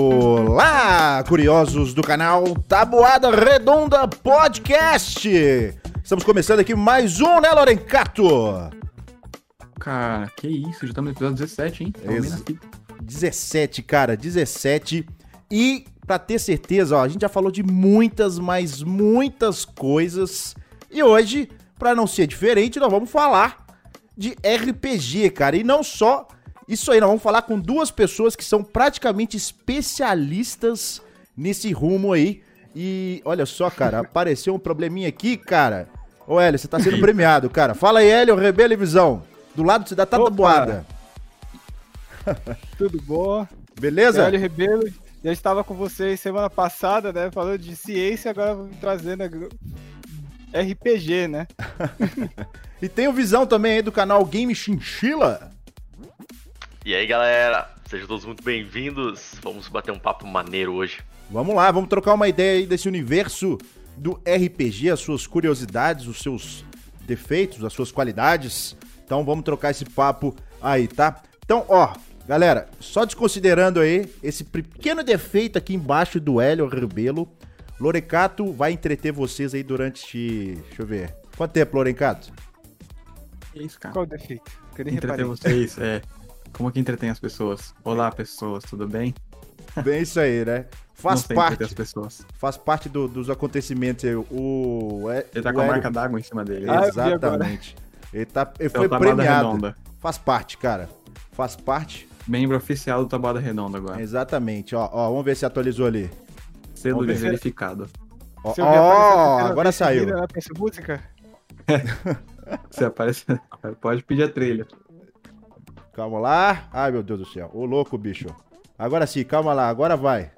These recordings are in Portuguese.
Olá, curiosos do canal Tabuada Redonda Podcast. Estamos começando aqui mais um, né, Lorencato? Cara, que isso, já estamos no episódio 17, hein? Ex- vendo aqui. 17, cara, 17. E pra ter certeza, ó, a gente já falou de muitas, mas muitas coisas. E hoje, pra não ser diferente, nós vamos falar de RPG, cara. E não só isso aí, nós vamos falar com duas pessoas que são praticamente especialistas nesse rumo aí. E olha só, cara, apareceu um probleminha aqui, cara. Ô, Hélio, você tá sendo premiado, cara. Fala aí, Hélio, Rebelo e Visão. Do lado da Tata Opa. Boada. Tudo bom? Beleza? Hélio Rebelo, já estava com vocês semana passada, né? Falando de ciência, agora vamos trazendo RPG, né? E tem o Visão também aí do canal Game Chinchilla. E aí galera, sejam todos muito bem-vindos. Vamos bater um papo maneiro hoje. Vamos lá, vamos trocar uma ideia aí desse universo do RPG, as suas curiosidades, os seus defeitos, as suas qualidades. Então vamos trocar esse papo aí, tá? Então, ó, galera, só desconsiderando aí esse pequeno defeito aqui embaixo do Hélio Rebelo, Lorecato vai entreter vocês aí durante. Deixa eu ver. Quanto tempo, Lorecato? Que isso, cara? Qual o defeito? Que eu nem Entreter reparei. vocês, é. Como que entretém as pessoas? Olá, pessoas, tudo bem? Bem isso aí, né? Faz parte, as pessoas. faz parte do- dos acontecimentos aí. O, Ele tá o com a Hélio- marca d'água em cima dele. Ah. Exatamente. Ele, tá, ele É foi premiado. Redonda. Faz parte, cara. Faz parte. Membro oficial do Tabuada Redonda agora. Exatamente. Ó, ó, vamos ver se atualizou ali. Selo vamos de ver. verificado. Ó, Se ó, agora saiu. música? Você aparece. Pode pedir a trilha. Calma lá. Ai, meu Deus do céu. Ô, louco, bicho. Agora sim, calma lá. Agora vai.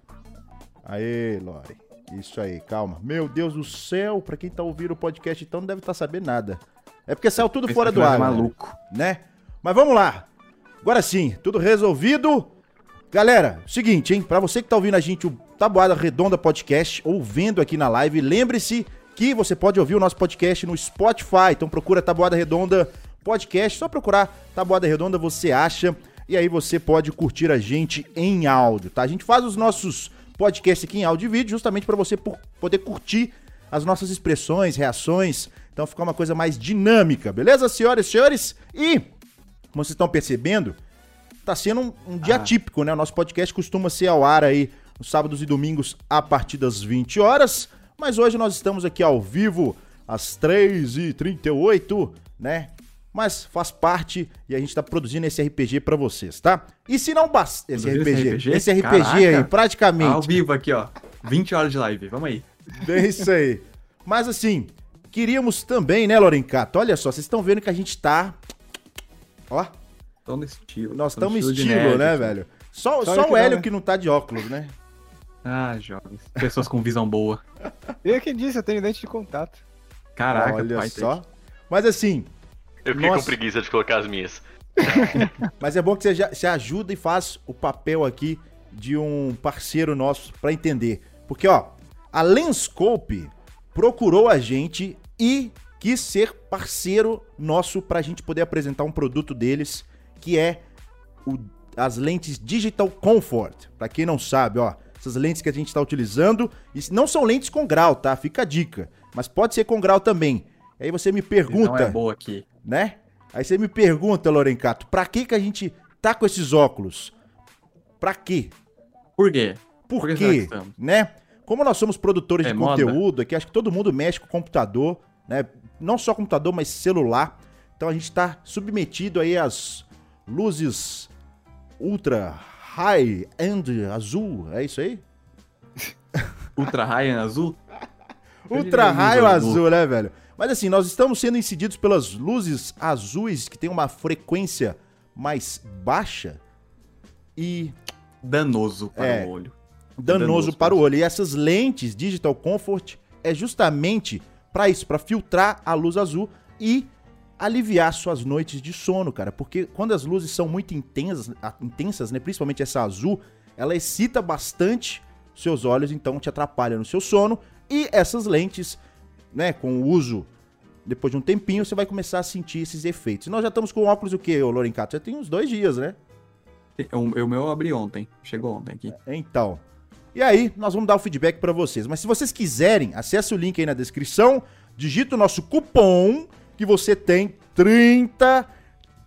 Aê, Lore. Isso aí, calma. Meu Deus do céu. Pra quem tá ouvindo o podcast, então não deve estar sabendo nada. É porque saiu tudo Esse fora do é ar, né? maluco. né? Mas vamos lá. Agora sim, tudo resolvido. Galera, seguinte, hein? Pra você que tá ouvindo a gente, o Tabuada Redonda Podcast, ou vendo aqui na live, lembre-se que você pode ouvir o nosso podcast no Spotify. Então procura Tabuada Redonda Podcast, só procurar Tabuada Redonda você acha. E aí você pode curtir a gente em áudio, tá? A gente faz os nossos podcasts aqui em áudio e vídeo justamente para você poder curtir as nossas expressões, reações. Então ficar uma coisa mais dinâmica, beleza, senhoras e senhores? E, como vocês estão percebendo, tá sendo um, um dia Ah. típico, né? O nosso podcast costuma ser ao ar aí nos sábados e domingos a partir das 20 horas. Mas hoje nós estamos aqui ao vivo às 3h38, né? Mas faz parte e a gente tá produzindo esse RPG pra vocês, tá? E se não basta. Esse RPG, esse esse RPG? RPG aí, Caraca. praticamente. Ao vivo aqui, ó. 20 horas de live. Vamos aí. É isso aí. Mas assim, queríamos também, né, Lorencato? Olha só, vocês estão vendo que a gente tá. Ó, Tô no estilo. nós estamos estilo, nerd, né, assim. velho? Só, Só só que o Hélio né? que não tá de óculos, né? Ah, jovens. Pessoas com visão boa. Eu quem disse, eu tenho dente de contato. Caraca, Olha pai, só. Mas assim, Eu fiquei Nossa. com preguiça de colocar as minhas. mas é bom que você, já, você ajuda e faz o papel aqui de um parceiro nosso pra entender. Porque, ó, a Lenscope procurou a gente e quis ser parceiro nosso pra gente poder apresentar um produto deles, que é o- as lentes Digital Comfort. Pra quem não sabe, ó, essas lentes que a gente tá utilizando, e não são lentes com grau, tá? Fica a dica. Mas pode ser com grau também. Aí você me Não pergunta, é boa aqui. Né? Aí você me pergunta, Lorencato, pra que que a gente tá com esses óculos? Pra quê? Por quê? Por, Por quê? Né? Como nós somos produtores É de moda? conteúdo aqui, acho que todo mundo mexe com computador, né? Não só computador, mas celular. Então a gente tá submetido aí às luzes ultra high end azul, é isso aí? Ultra Ryan azul? Ultra é raio luz azul, né, velho? Mas assim, nós estamos sendo incididos pelas luzes azuis que tem uma frequência mais baixa e Danoso para É. o olho. danoso, Danoso para o olho. E essas lentes Digital Comfort é justamente para isso, para filtrar a luz azul e aliviar suas noites de sono, cara. Porque quando as luzes são muito intensas, intensas, né, principalmente essa azul, ela excita bastante seus olhos, então te atrapalha no seu sono. E essas lentes, né, com o uso depois de um tempinho, você vai começar a sentir esses efeitos. E nós já estamos com óculos o quê, ô Lorencato? Já tem uns dois dias, né? O, o meu eu abri ontem. Chegou ontem aqui. Então. E aí, nós vamos dar o feedback pra vocês. Mas se vocês quiserem, acesse o link aí na descrição, digita o nosso cupom que você tem 30,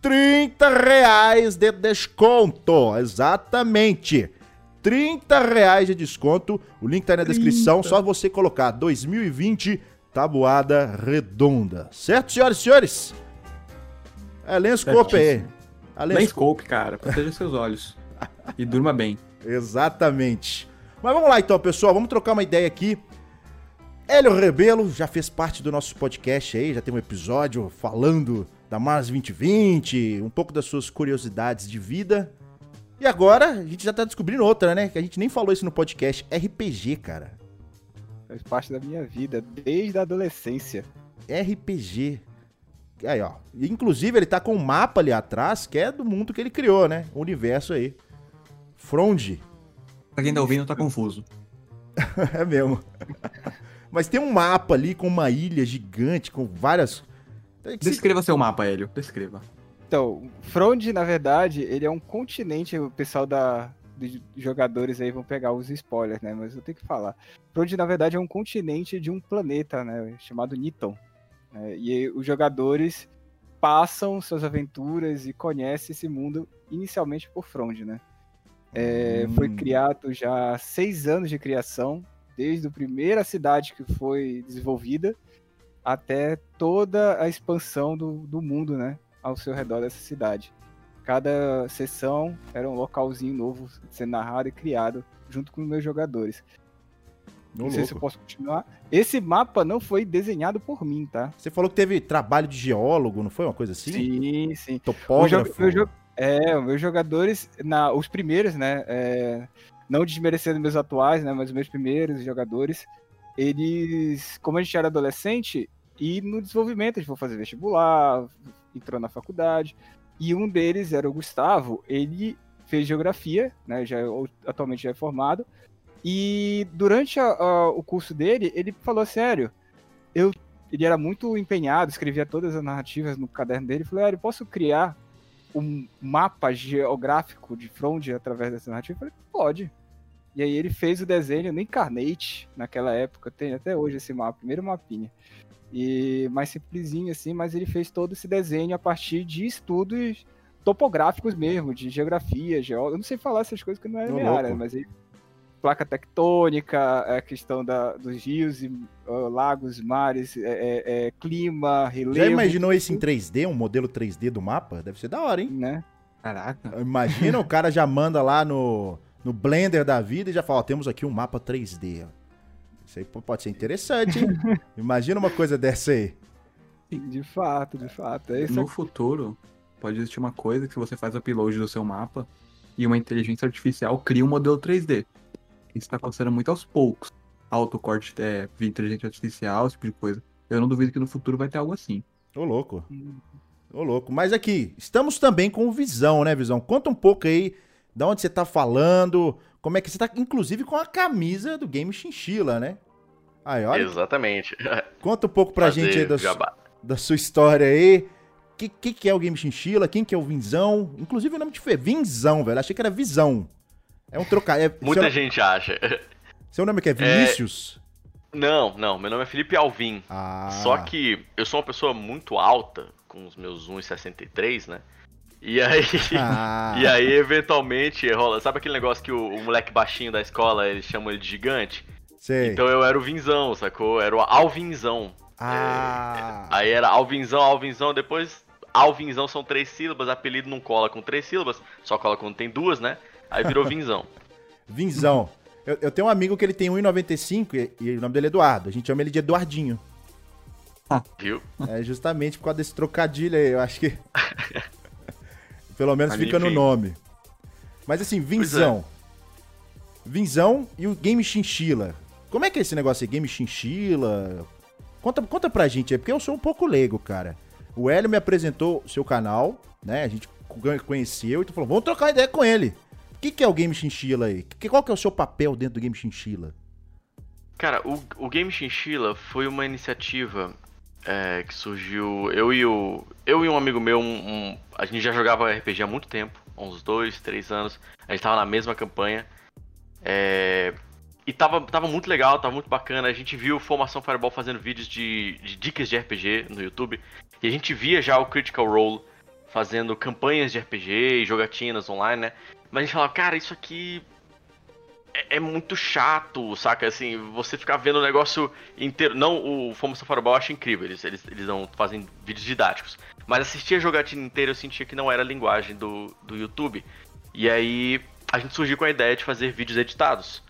30 reais de desconto. Exatamente. 30 reais de desconto. O link tá aí na descrição, só você colocar 2020 Tabuada Redonda. Certo, senhoras e senhores? É Lenscope aí. Lenscope. Lenscope, cara. Proteja seus olhos. E durma bem. Exatamente. Mas vamos lá então, pessoal. Vamos trocar uma ideia aqui. Hélio Rebelo já fez parte do nosso podcast aí, já tem um episódio falando da Mars 2020, um pouco das suas curiosidades de vida. E agora a gente já tá descobrindo outra, né? Que a gente nem falou isso no podcast. RPG, cara. Faz parte da minha vida, desde a adolescência. RPG. Aí, ó. Inclusive, ele tá com um mapa ali atrás, que é do mundo que ele criou, né? O universo aí. Frond. Pra quem tá ouvindo, tá confuso. é mesmo. Mas tem um mapa ali com uma ilha gigante, com várias. Descreva seu mapa, Hélio. Descreva. Então, Frond, na verdade, ele é um continente, o pessoal da, dos jogadores aí vão pegar os spoilers, né? Mas eu tenho que falar. Frond, na verdade, é um continente de um planeta, né? Chamado Niton. Né? E os jogadores passam suas aventuras e conhecem esse mundo inicialmente por Frond, né? É, hum. Foi criado já há seis anos de criação, desde a primeira cidade que foi desenvolvida até toda a expansão do, do mundo, né? Ao seu redor dessa cidade. Cada sessão era um localzinho novo sendo narrado e criado junto com os meus jogadores. Não sei se eu posso continuar. Esse mapa não foi desenhado por mim, tá? Você falou que teve trabalho de geólogo, não foi uma coisa assim? Sim, sim. Topógrafo. Jo é, os meus jogadores, na, os primeiros, né? É, não desmerecendo meus atuais, né? Mas os meus primeiros jogadores, eles, como a gente era adolescente, e no desenvolvimento a gente foi fazer vestibular, entrou na faculdade, e um deles era o Gustavo, ele fez geografia, né? Já atualmente já é formado, e durante a, a, o curso dele, ele falou sério, eu ele era muito empenhado, escrevia todas as narrativas no caderno dele. Falei, ah, posso criar um mapa geográfico de Frond através dessa narrativa? Eu falei, pode. E aí ele fez o desenho no Incarnate, naquela época, tem até hoje esse mapa, primeiro mapinha. E mais simplesinho assim, mas ele fez todo esse desenho a partir de estudos topográficos mesmo, de geografia, geólogo. Eu não sei falar essas coisas que não é minha área, mas ele placa tectônica, a questão da, dos rios, e, uh, lagos, mares, é, é, é, clima, relevo. Já imaginou isso em 3D, um modelo 3D do mapa? Deve ser da hora, hein? Né? Caraca. Imagina o cara já manda lá no, no Blender da vida e já fala, ó, temos aqui um mapa 3D. Isso aí pode ser interessante, hein? Imagina uma coisa dessa aí. De fato, de fato. É no futuro, pode existir uma coisa que você faz o upload do seu mapa e uma inteligência artificial cria um modelo 3D. Isso tá acontecendo muito aos poucos. Autocorte é, via inteligência artificial, esse tipo de coisa. Eu não duvido que no futuro vai ter algo assim. Ô, louco. Ô, louco. Mas aqui, estamos também com Visão, né, Visão? Conta um pouco aí de onde você tá falando, como é que você tá, inclusive com a camisa do Game Chinchila, né? Aí, olha. Exatamente. Conta um pouco pra Fazer gente aí da, su, da sua história aí. O que, que, que, é o Game Chinchila? Quem que é o Vinzão? Inclusive o nome de foi Vinzão, velho. Achei que era Visão. É um trocadilho. É, Muita gente acha. Seu nome é que é Vinícius? É... Não, não. Meu nome é Felipe Alvim. Ah. Só que eu sou uma pessoa muito alta, com os meus 1,63, né? E aí, ah. e aí, eventualmente, rola. Sabe aquele negócio que o, o, moleque baixinho da escola, eles chamam ele de gigante? Sei. Então eu era o Vinzão, sacou? Era o Alvinzão. Ah. É, aí era Alvinzão, Alvinzão, depois Alvinzão são três sílabas, apelido não cola com três sílabas, só cola quando tem duas, né? Aí virou Vinzão. Vinzão. Eu, eu, tenho um amigo que ele tem 1,95 e, e o nome dele é Eduardo. A gente chama ele de Eduardinho. Viu? É justamente por causa desse trocadilho aí. Eu acho que. Pelo menos Mas, fica enfim. no nome. Mas assim, Vinzão. É. Vinzão e o Game Chinchila. Como é que é esse negócio aí? Game Chinchila? Conta, conta pra gente aí, porque eu sou um pouco leigo, cara. O Hélio me apresentou o seu canal, né? A gente conheceu e tu falou, vamos trocar ideia com ele. O que, que é o Game Chinchila aí? Que, qual que é o seu papel dentro do Game Chinchila? Cara, o, o Game Chinchila foi uma iniciativa é, que surgiu. Eu e o. Eu e um amigo meu, um, um, a gente já jogava RPG há muito tempo. uns dois, três anos. A gente tava na mesma campanha. É... E tava, tava muito legal, tava muito bacana. A gente viu Formação Fireball fazendo vídeos de, de dicas de RPG no YouTube. E a gente via já o Critical Role fazendo campanhas de RPG e jogatinas online, né? Mas a gente falava, cara, isso aqui é, é, muito chato, saca? Assim, você ficar vendo o negócio inteiro. Não, o Formação Fireball eu acho incrível, eles, eles, eles não fazem vídeos didáticos. Mas assistir a jogatina inteira eu sentia que não era a linguagem do, do YouTube. E aí a gente surgiu com a ideia de fazer vídeos editados.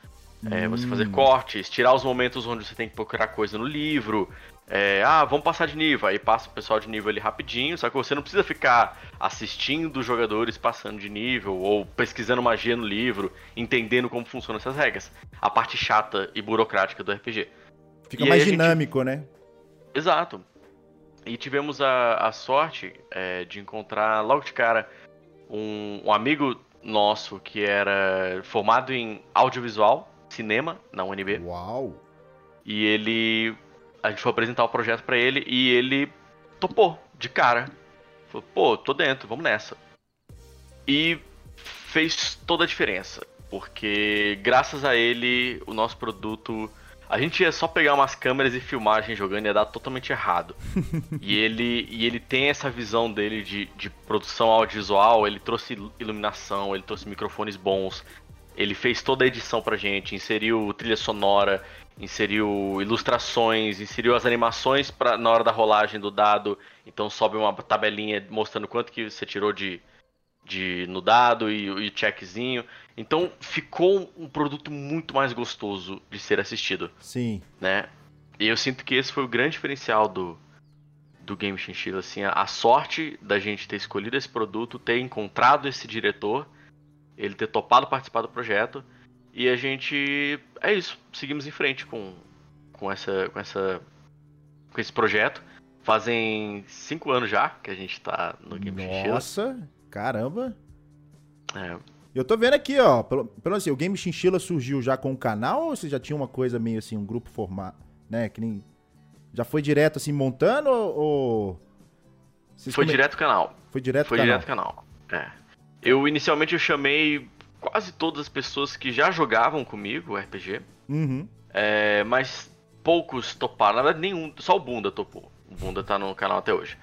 É, você fazer hum. cortes, tirar os momentos onde você tem que procurar coisa no livro. É, ah, vamos passar de nível. Aí passa o pessoal de nível ali rapidinho. Só que você não precisa ficar assistindo os jogadores passando de nível ou pesquisando magia no livro, entendendo como funcionam essas regras. A parte chata e burocrática do RPG. Fica e mais dinâmico, gente... né? Exato. E tivemos a, a sorte é, de encontrar logo de cara um, um amigo nosso que era formado em audiovisual cinema na UNB. Uau! E ele. A gente foi apresentar o projeto para ele e ele topou de cara. Falou, pô, tô dentro, vamos nessa. E fez toda a diferença. Porque graças a ele, o nosso produto. A gente ia só pegar umas câmeras e filmar a gente jogando e ia dar totalmente errado. e, ele, e ele tem essa visão dele de, de produção audiovisual, ele trouxe iluminação, ele trouxe microfones bons, ele fez toda a edição pra gente, inseriu trilha sonora, inseriu ilustrações, inseriu as animações pra, na hora da rolagem do dado. Então sobe uma tabelinha mostrando quanto que você tirou de, de no dado e o checkzinho. Então ficou um produto muito mais gostoso de ser assistido. Sim. Né? E eu sinto que esse foi o grande diferencial do, do Game Chinchilla, assim, a, a sorte da gente ter escolhido esse produto, ter encontrado esse diretor ele ter topado participar do projeto. E a gente. É isso. Seguimos em frente com, com, essa, com, essa, com esse projeto. Fazem cinco anos já que a gente tá no Game Chinchilla. Nossa, caramba! É. Eu tô vendo aqui, ó. Pelo, pelo assim, o Game Chinchilla surgiu já com o canal ou você já tinha uma coisa meio assim, um grupo formado, né? Que nem. Já foi direto assim montando ou. Vocês foi come... direto canal. Foi direto foi canal. Foi direto canal. É. Eu inicialmente eu chamei quase todas as pessoas que já jogavam comigo RPG. Uhum. É, mas poucos toparam. Na verdade, nenhum. Só o Bunda topou. O Bunda tá no canal até hoje.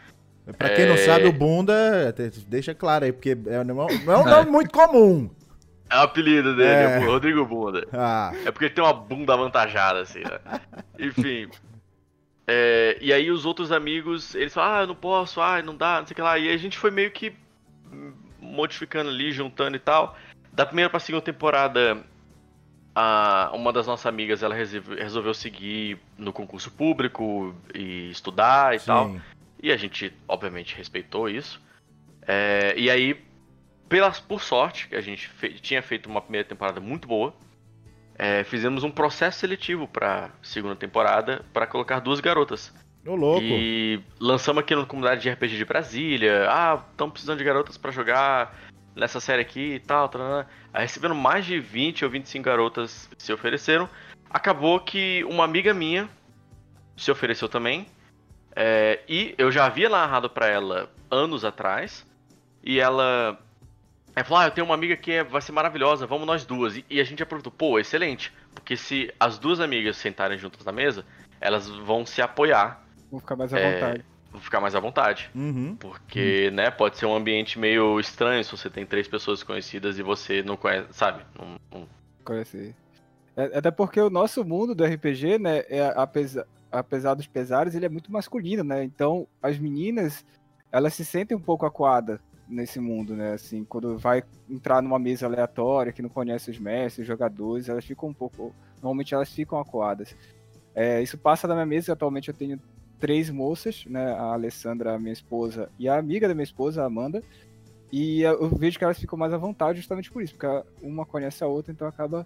Pra quem é... não sabe, o Bunda, deixa claro aí, porque é, não é um nome muito comum. É o apelido dele, é. é Rodrigo Bunda. Ah. É porque ele tem uma bunda avantajada, assim, né? Enfim. É, e aí os outros amigos, eles falam, ah, eu não posso, ah, não dá, não sei o que lá. E a gente foi meio que modificando ali, juntando e tal. Da primeira pra segunda temporada, a, uma das nossas amigas ela resolveu seguir no concurso público e estudar e Sim. tal. E a gente, obviamente, respeitou isso. É, e aí, pelas, por sorte, que a gente fe, tinha feito uma primeira temporada muito boa, é, fizemos um processo seletivo para segunda temporada para colocar duas garotas. Ô, louco. E lançamos aqui na comunidade de RPG de Brasília. Ah, estamos precisando de garotas para jogar nessa série aqui e tal. tal, Aí recebendo mais de 20 ou 25 garotas se ofereceram. Acabou que uma amiga minha se ofereceu também. É, e eu já havia narrado para ela anos atrás. E ela, ela falou: Ah, eu tenho uma amiga que é, vai ser maravilhosa, vamos nós duas. E, e a gente aproveitou: pô, excelente. Porque se as duas amigas sentarem juntas na mesa, elas vão se apoiar Vou ficar mais à é, vontade. Vou ficar mais à vontade. Uhum. Porque, uhum. né, pode ser um ambiente meio estranho se você tem três pessoas conhecidas e você não conhece, sabe? Não, não... Conheci. É, até porque o nosso mundo do RPG, né, é, apesar, apesar dos pesares, ele é muito masculino, né? Então, as meninas, elas se sentem um pouco acuadas nesse mundo, né? Assim, quando vai entrar numa mesa aleatória que não conhece os mestres, os jogadores, elas ficam um pouco. Normalmente elas ficam acuadas. É, isso passa na minha mesa, atualmente eu tenho três moças, né? A Alessandra, minha esposa, e a amiga da minha esposa, a Amanda. E eu vejo que elas ficam mais à vontade justamente por isso, porque uma conhece a outra, então acaba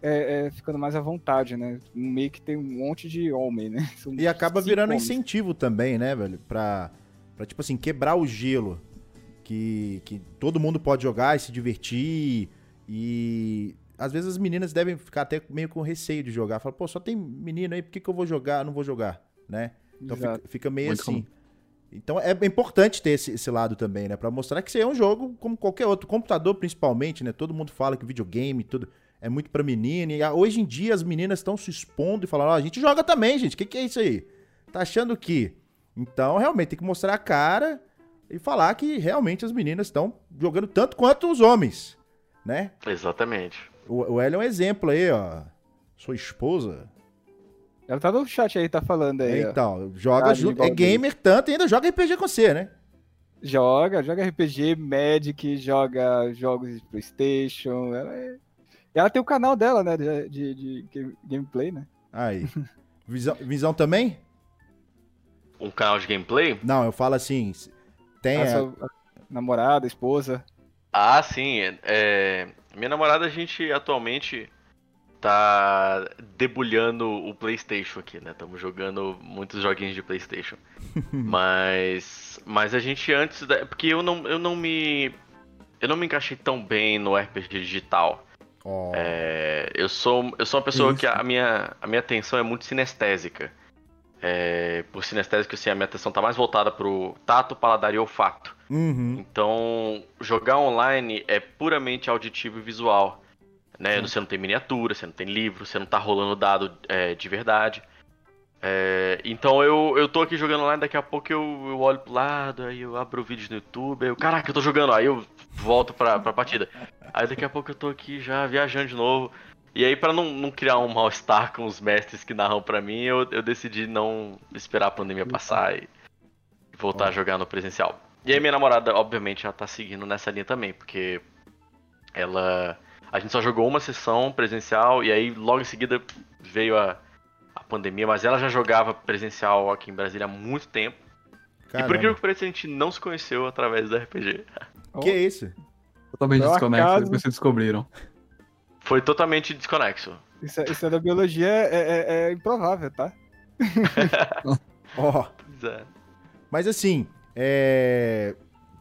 é, é, ficando mais à vontade, né? Meio que tem um monte de homem, né? São e acaba virando homens. incentivo também, né, velho? Pra, pra, tipo assim, quebrar o gelo. Que, que todo mundo pode jogar e se divertir. E às vezes as meninas devem ficar até meio com receio de jogar. Fala, pô, só tem menino aí, por que, que eu vou jogar? Não vou jogar, né? Então fica, fica, meio Muito assim. Então é importante ter esse, esse lado também, né? Pra mostrar que isso é um jogo como qualquer outro. Computador, principalmente, né? Todo mundo fala que videogame, tudo é muito pra menina. E hoje em dia as meninas estão se expondo e falando: Ó, oh, a gente joga também, gente. O que, que é isso aí? Tá achando que? Então, realmente, tem que mostrar a cara e falar que realmente as meninas estão jogando tanto quanto os homens, né? Exatamente. O, o Hélio é um exemplo aí, ó. Sua esposa. Ela tá no chat aí, tá falando aí. Então, ó. joga junto. É gamer tanto e ainda joga RPG com você, né? Joga, joga RPG, Magic, joga jogos de Playstation. Ela, é... ela tem o canal dela, né? De, de, de gameplay, né? Aí. Visão, visão também? Um canal de gameplay? Não, eu falo assim. Tem. A sua namorada, esposa. Ah, sim. É, minha namorada, a gente atualmente tá debulhando o PlayStation aqui, né? Estamos jogando muitos joguinhos de PlayStation. mas mas a gente antes da, porque eu não eu não me eu não me encaixei tão bem no RPG digital. Oh. É, eu sou eu sou uma pessoa Isso. que a minha a minha atenção é muito sinestésica. É, por sinestésico, assim, a minha atenção tá mais voltada pro tato, paladar e olfato. Uhum. Então, jogar online é puramente auditivo e visual. Né? Você não tem miniatura, você não tem livro, você não tá rolando dado é, de verdade. É, então eu, eu tô aqui jogando online, daqui a pouco eu, eu olho pro lado, aí eu abro o vídeo no YouTube, aí eu, caraca, eu tô jogando, aí eu volto pra, pra partida. Aí daqui a pouco eu tô aqui já viajando de novo. E aí, para não, não criar um mal-estar com os mestres que narram para mim, eu, eu decidi não esperar a pandemia passar e voltar a jogar no presencial. E aí minha namorada, obviamente, já tá seguindo nessa linha também, porque ela. A gente só jogou uma sessão presencial e aí logo em seguida veio a, a pandemia, mas ela já jogava presencial aqui em Brasília há muito tempo. Caramba. E por incrível que pareça, a gente não se conheceu através do RPG. Que é isso? Totalmente desconexo, depois vocês descobriram. Foi totalmente desconexo. Isso, é, isso é da biologia é, é, é improvável, tá? Ó. oh. Mas assim, é...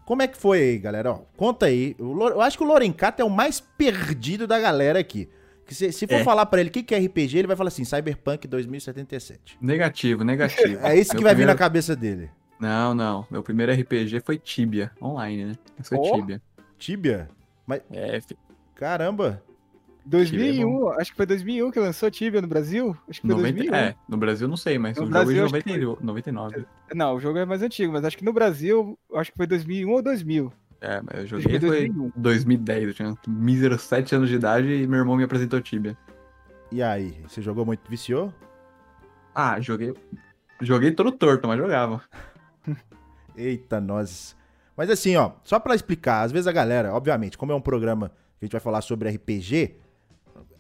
Como é que foi aí, galera? Ó, conta aí. Eu acho que o Lorencato é o mais perdido da galera aqui. Se, se for é. falar para ele o que, que é RPG, ele vai falar assim: Cyberpunk 2077. Negativo, negativo. é isso que vai primeiro... vir na cabeça dele. Não, não. Meu primeiro RPG foi Tibia, online, né? Foi oh. Tibia. Tibia? Mas... É, Caramba! 2001, acho que foi 2001 que lançou Tibia no Brasil. Acho que foi 90, 2001. É, no Brasil não sei, mas no o Brasil, jogo é de 99. Não, o jogo é mais antigo, mas acho que no Brasil, acho que foi 2001 ou 2000. É, mas eu joguei foi 2010, eu tinha míseros 7 anos de idade e meu irmão me apresentou Tibia. E aí, você jogou muito, viciou? Ah, joguei, joguei todo torto, mas jogava. Eita, nós. Mas assim, ó, só para explicar, às vezes a galera, obviamente, como é um programa que a gente vai falar sobre RPG,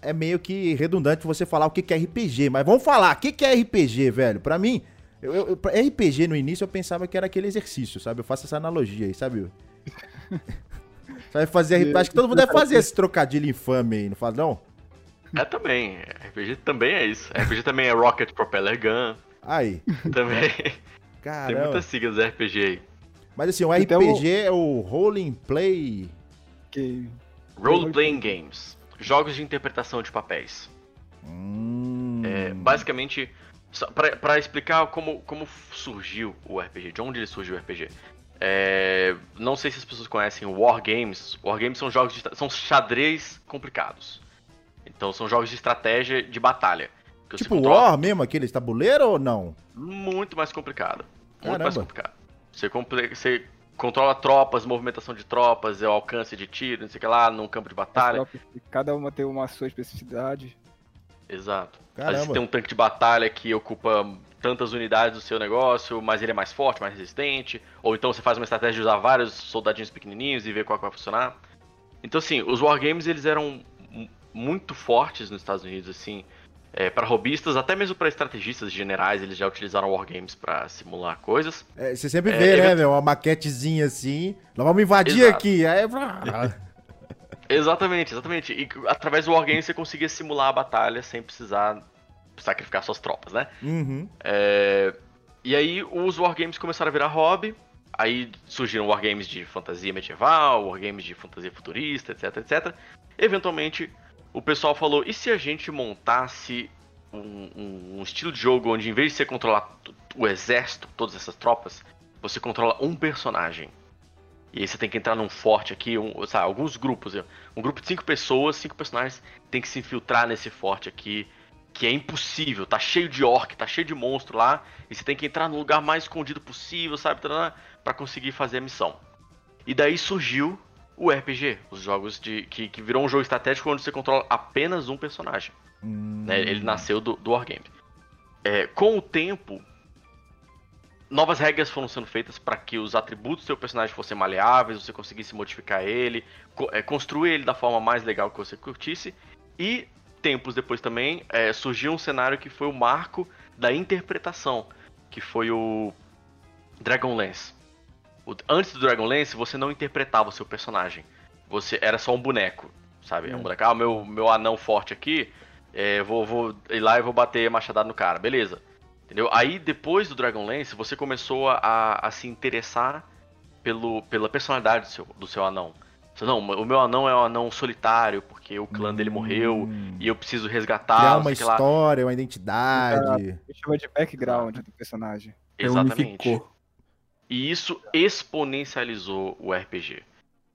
é meio que redundante você falar o que, é RPG, mas vamos falar, o que, é RPG, velho? Para mim, eu, eu, RPG no início eu pensava que era aquele exercício, sabe? Eu faço essa analogia aí, sabe? sabe fazer Acho que todo mundo deve fazer esse trocadilho infame aí, não faz não? É também. RPG também é isso. RPG também é Rocket Propeller Gun. Aí. Também. Caramba. Tem muitas siglas RPG aí. Mas assim, o RPG então, é o Role Play. Game. Role Playing Games jogos de interpretação de papéis. Hum. É, basicamente, para explicar como, como surgiu o RPG, de onde ele surgiu o RPG. É, não sei se as pessoas conhecem Wargames. Wargames são jogos de, são xadrez complicados. Então são jogos de estratégia de batalha. Tipo controla... War mesmo, aquele tabuleiro ou não? Muito mais complicado. Muito Caramba. mais complicado. Você, você controla tropas, movimentação de tropas, é o alcance de tiro, não sei o que lá, num campo de batalha. Cada uma tem uma sua especificidade. Exato. Caramba. Às vezes tem um tanque de batalha que ocupa tantas unidades do seu negócio, mas ele é mais forte, mais resistente. Ou então você faz uma estratégia de usar vários soldadinhos pequenininhos e ver qual que vai funcionar. Então, assim, os wargames eles eram muito fortes nos Estados Unidos, assim é, para robistas, até mesmo para estrategistas generais, eles já utilizaram wargames para simular coisas. É, você sempre é, vê, né, meu? Uma maquetezinha assim. Nós vamos invadir Exato. aqui. Aí... exatamente, exatamente. E através do wargame você conseguia simular a batalha sem precisar sacrificar suas tropas, né? Uhum. É... E aí os wargames começaram a virar hobby. Aí surgiram wargames de fantasia medieval, wargames de fantasia futurista, etc, etc. Eventualmente o pessoal falou: e se a gente montasse um, um, um estilo de jogo onde, em vez de você controlar o exército, todas essas tropas, você controla um personagem. E aí você tem que entrar num forte aqui, um, sabe, alguns grupos. Um grupo de cinco pessoas, cinco personagens, tem que se infiltrar nesse forte aqui. Que é impossível, tá cheio de orc, tá cheio de monstro lá. E você tem que entrar no lugar mais escondido possível, sabe? para conseguir fazer a missão. E daí surgiu o RPG, os jogos de. que, que virou um jogo estratégico onde você controla apenas um personagem. Hum. Né? Ele nasceu do, do Wargame. É, com o tempo, novas regras foram sendo feitas para que os atributos do seu personagem fossem maleáveis, você conseguisse modificar ele, co é, construir ele da forma mais legal que você curtisse. E tempos depois também é, surgiu um cenário que foi o marco da interpretação, que foi o Dragonlance. O, antes do Dragonlance, você não interpretava o seu personagem. Você era só um boneco, sabe? É um hum. boneco. Ah, meu, meu anão forte aqui, é, vou, vou ir lá e vou bater machadada no cara. Beleza. Entendeu? Aí, depois do Dragonlance, você começou a, a se interessar pelo, pela personalidade do seu, do seu anão. Você, não, o meu anão é um anão solitário, porque o clã hum. dele morreu hum. e eu preciso resgatar. Criar uma história, lá. uma identidade. Chama de background do personagem. Exatamente. E isso exponencializou o RPG,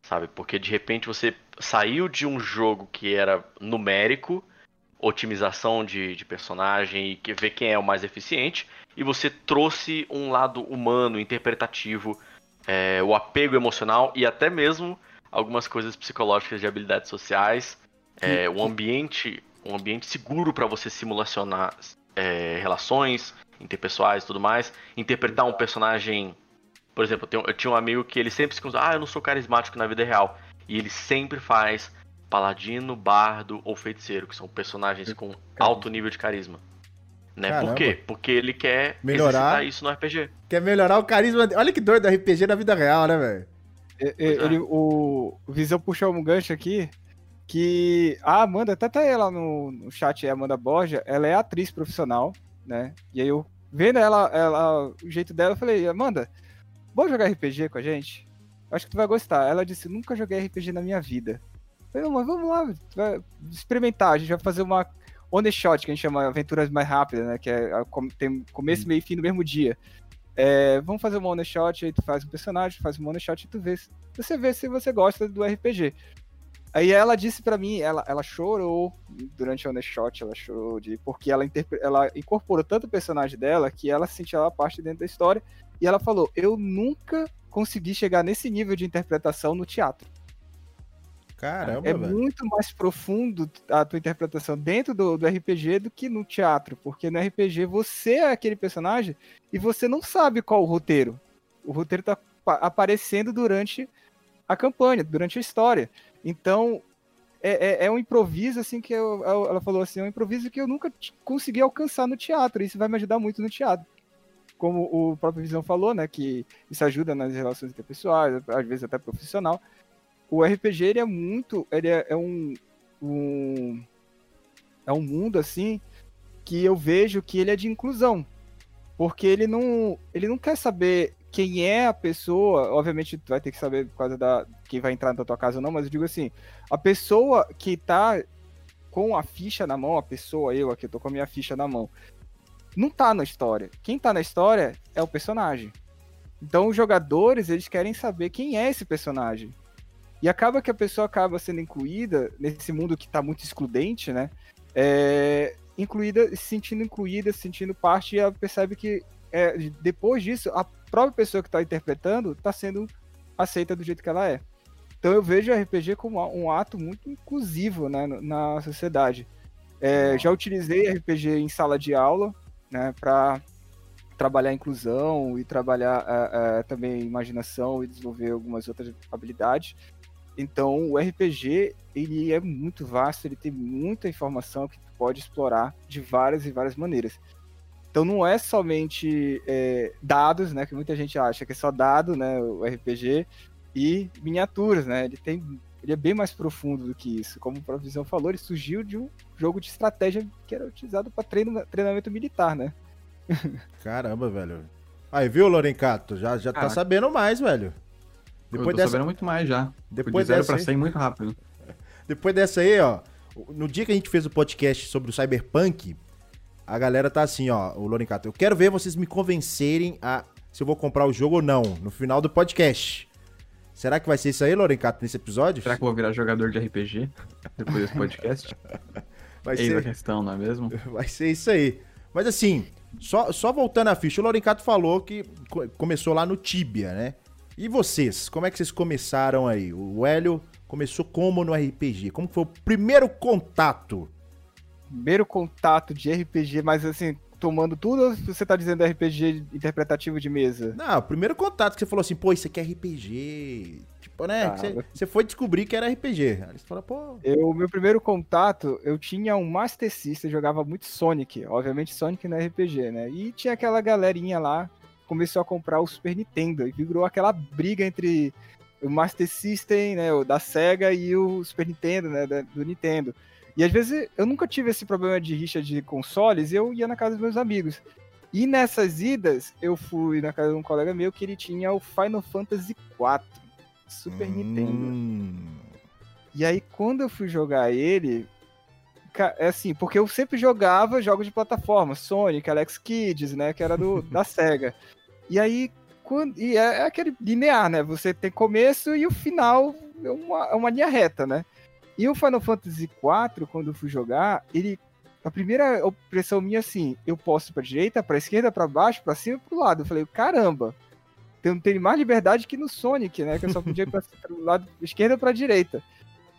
sabe? Porque de repente você saiu de um jogo que era numérico, otimização de, de personagem e que ver quem é o mais eficiente, e você trouxe um lado humano, interpretativo, é, o apego emocional e até mesmo algumas coisas psicológicas de habilidades sociais, é, um ambiente um ambiente seguro para você simulacionar é, relações interpessoais e tudo mais, interpretar um personagem por exemplo, eu, tenho, eu tinha um amigo que ele sempre se conta, ah, eu não sou carismático na vida real. E ele sempre faz paladino, bardo ou feiticeiro, que são personagens com alto nível de carisma. Né? Por quê? Porque ele quer melhorar isso no RPG. Quer melhorar o carisma. Olha que doido do RPG na vida real, né, velho? É. Ele, o, o Visão puxou um gancho aqui que a Amanda, até tá aí lá no, no chat, é a Amanda Borja, ela é atriz profissional, né? E aí eu, vendo ela, ela o jeito dela, eu falei, Amanda, Vamos jogar RPG com a gente? Acho que tu vai gostar. Ela disse, nunca joguei RPG na minha vida. Eu falei, não, mas vamos lá, vai experimentar. A gente vai fazer uma one shot, que a gente chama aventuras mais rápidas, né? Que é, tem começo, meio e fim no mesmo dia. É, vamos fazer uma one shot, aí tu faz um personagem, faz uma one shot e tu vê. Você vê se você gosta do RPG. Aí ela disse para mim, ela, ela chorou durante a one shot, ela chorou de porque ela, ela incorporou tanto o personagem dela que ela sentia ela parte dentro da história e ela falou: Eu nunca consegui chegar nesse nível de interpretação no teatro. Caramba, é velho. muito mais profundo a tua interpretação dentro do, do, RPG do que no teatro, porque no RPG você é aquele personagem e você não sabe qual o roteiro. O roteiro tá aparecendo durante a campanha, durante a história. Então é, é, é um improviso assim que eu, ela falou assim, é um improviso que eu nunca consegui alcançar no teatro. Isso vai me ajudar muito no teatro como o próprio Visão falou, né, que isso ajuda nas relações interpessoais, às vezes até profissional. O RPG ele é muito, ele é, é um, um é um mundo assim que eu vejo que ele é de inclusão, porque ele não ele não quer saber quem é a pessoa, obviamente tu vai ter que saber por causa da quem vai entrar na tua casa ou não, mas eu digo assim, a pessoa que tá com a ficha na mão, a pessoa, eu aqui, eu tô com a minha ficha na mão, não tá na história. Quem tá na história é o personagem. Então os jogadores, eles querem saber quem é esse personagem. E acaba que a pessoa acaba sendo incluída nesse mundo que tá muito excludente, né? É, incluída, se sentindo incluída, se sentindo parte, e ela percebe que é, depois disso, a própria pessoa que está interpretando está sendo aceita do jeito que ela é. Então eu vejo o RPG como um ato muito inclusivo né, na sociedade. É, já utilizei RPG em sala de aula, né, para trabalhar inclusão e trabalhar uh, uh, também imaginação e desenvolver algumas outras habilidades. Então, o RPG ele é muito vasto, ele tem muita informação que tu pode explorar de várias e várias maneiras. Então, não é somente é, dados, né, que muita gente acha que é só dado, né, o RPG e miniaturas, né? Ele tem ele é bem mais profundo do que isso. Como o próprio Visão falou, ele surgiu de um jogo de estratégia que era utilizado para treino, treinamento militar, né? Caramba, velho. Aí, viu, Lorencato? Já, já tá sabendo mais, velho. Depois Eu tô dessa... sabendo muito mais já. Depois de zero pra sair muito rápido. Depois dessa aí, ó. No dia que a gente fez o podcast sobre o Cyberpunk, a galera tá assim, ó, o Lorencato. Eu quero ver vocês me convencerem a se eu vou comprar o jogo ou não, no final do podcast. Será que vai ser isso aí, Lorencato, nesse episódio? Será que eu vou virar jogador de RPG depois desse podcast? vai Eis ser... a questão, não é mesmo? Vai ser isso aí. Mas assim, só, só voltando à ficha, o Lorencato falou que começou lá no Tibia, né? E vocês, como é que vocês começaram aí? O Hélio começou como no RPG? Como foi o primeiro contato? Primeiro contato de RPG, mas assim, tomando tudo ou você tá dizendo RPG interpretativo de mesa? Não, o primeiro contato que você falou assim, pô, isso aqui é RPG. Tipo, né? Ah, você, você, foi descobrir que era RPG. Aí você fala, pô. Eu, meu primeiro contato, eu tinha um Master System, jogava muito Sonic. Obviamente, Sonic não é RPG, né? E tinha aquela galerinha lá, começou a comprar o Super Nintendo. E virou aquela briga entre o Master System, né? O da Sega e o Super Nintendo, né? Do Nintendo. E às vezes eu nunca tive esse problema de rixa de consoles, eu ia na casa dos meus amigos. E nessas idas, eu fui na casa de um colega meu que ele tinha o Final Fantasy IV, Super hum. Nintendo. E aí, quando eu fui jogar ele, é assim, porque eu sempre jogava jogos de plataforma, Sonic, Alex Kids, né, que era do, da SEGA. E aí, quando, e é, é, aquele linear, né, você tem começo e o final é uma, é uma linha reta, né. E o Final Fantasy IV, quando eu fui jogar, ele. A primeira impressão minha assim, eu posso ir pra direita, pra esquerda, pra baixo, pra cima e pro lado. Eu falei, caramba, tem, tem mais liberdade que no Sonic, né? Que eu só podia ir pra, pro lado esquerda pra direita.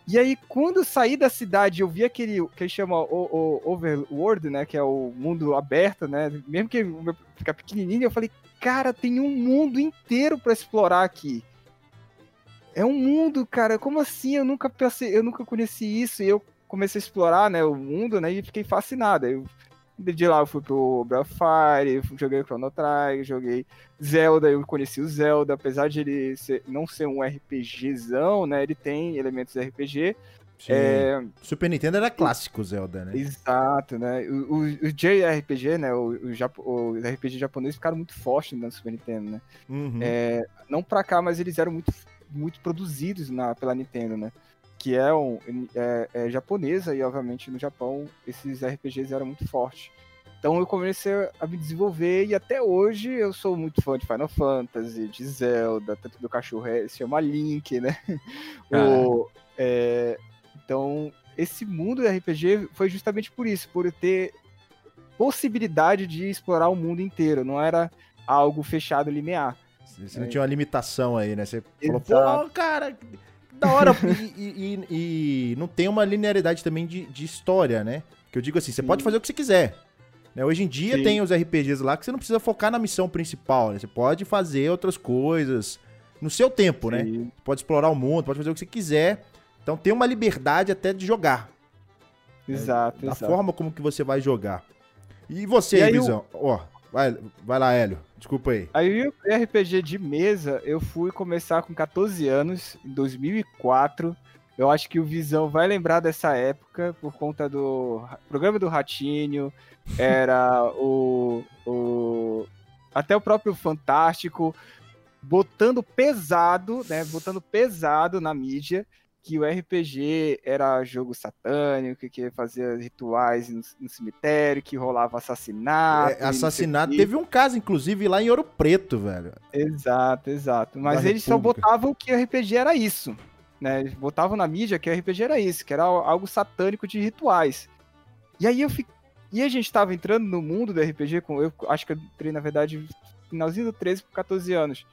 E aí, quando eu saí da cidade, eu vi aquele que eles chamam o, o, Overworld, né? Que é o mundo aberto, né? Mesmo que fica pequenininho, eu falei, cara, tem um mundo inteiro para explorar aqui. É um mundo, cara. Como assim? Eu nunca pensei, eu nunca conheci isso. E eu comecei a explorar, né, o mundo, né, e fiquei fascinado. Eu, de lá eu fui pro Breath of Fire, joguei Chrono Trigger, joguei Zelda, eu conheci o Zelda, apesar de ele ser, não ser um RPGzão, né, ele tem elementos de RPG. É... Super Nintendo era clássico Zelda, né? Exato, né? O, JRPG, né? O, o, Japo, o RPG japonês ficaram muito fortes no Super Nintendo, né? Uhum. É, não pra cá, mas eles eram muito muito produzidos na, pela Nintendo, né? Que é, um, é, é japonesa e, obviamente, no Japão esses RPGs eram muito fortes. Então eu comecei a me desenvolver e até hoje eu sou muito fã de Final Fantasy, de Zelda, tanto do cachorro é, se chama Link, né? o, é, então esse mundo do RPG foi justamente por isso, por ter possibilidade de explorar o mundo inteiro, não era algo fechado linear. Você não tinha uma limitação aí, né? Você Exato. falou, pô, cara, da hora. e, e, e, não tem uma linearidade também de, de história, né? Que eu digo assim, você Sim. pode fazer o que você quiser. Né? Hoje em dia Sim. tem os RPGs lá que você não precisa focar na missão principal, né? Você pode fazer outras coisas no seu tempo, né? Sim. né? Você pode explorar o mundo, pode fazer o que você quiser. Então tem uma liberdade até de jogar. Exato, né? Da exato. forma como que você vai jogar. E você, e aí, Visão? Ó, Vai, vai lá, Hélio. Desculpa aí. Aí o RPG de mesa, eu fui começar com 14 anos, em 2004. Eu acho que o Visão vai lembrar dessa época por conta do programa do Ratinho, era o, o até o próprio Fantástico botando pesado, né, botando pesado na mídia que o RPG era jogo satânico, que fazia rituais no, no cemitério, que rolava assassinato. É, assassinato. Teve um caso, inclusive, lá em Ouro Preto, velho. Exato, exato. Mas da eles República. só botavam que o RPG era isso. Né? Eles botavam na mídia que o RPG era isso, que era algo satânico de rituais. E aí eu fiquei. E a gente estava entrando no mundo do RPG, com eu acho que eu entrei, na verdade, finalzinho do 13 por 14 anos.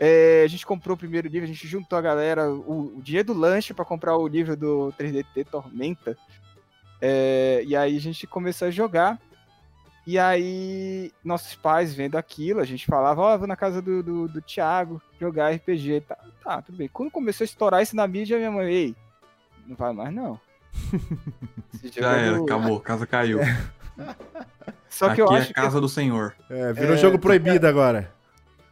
É, a gente comprou o primeiro livro, a gente juntou a galera, o, o dia do lanche para comprar o livro do 3DT Tormenta. É, e aí a gente começou a jogar. E aí, nossos pais vendo aquilo, a gente falava, ó, oh, vou na casa do, do, do Thiago jogar RPG. Tá, tá, tudo bem. Quando começou a estourar isso na mídia, minha mãe, ei, não vai mais não. Já era, acabou, casa caiu. Só que Aqui eu é acho a casa que... do senhor. É, virou é, jogo proibido é... agora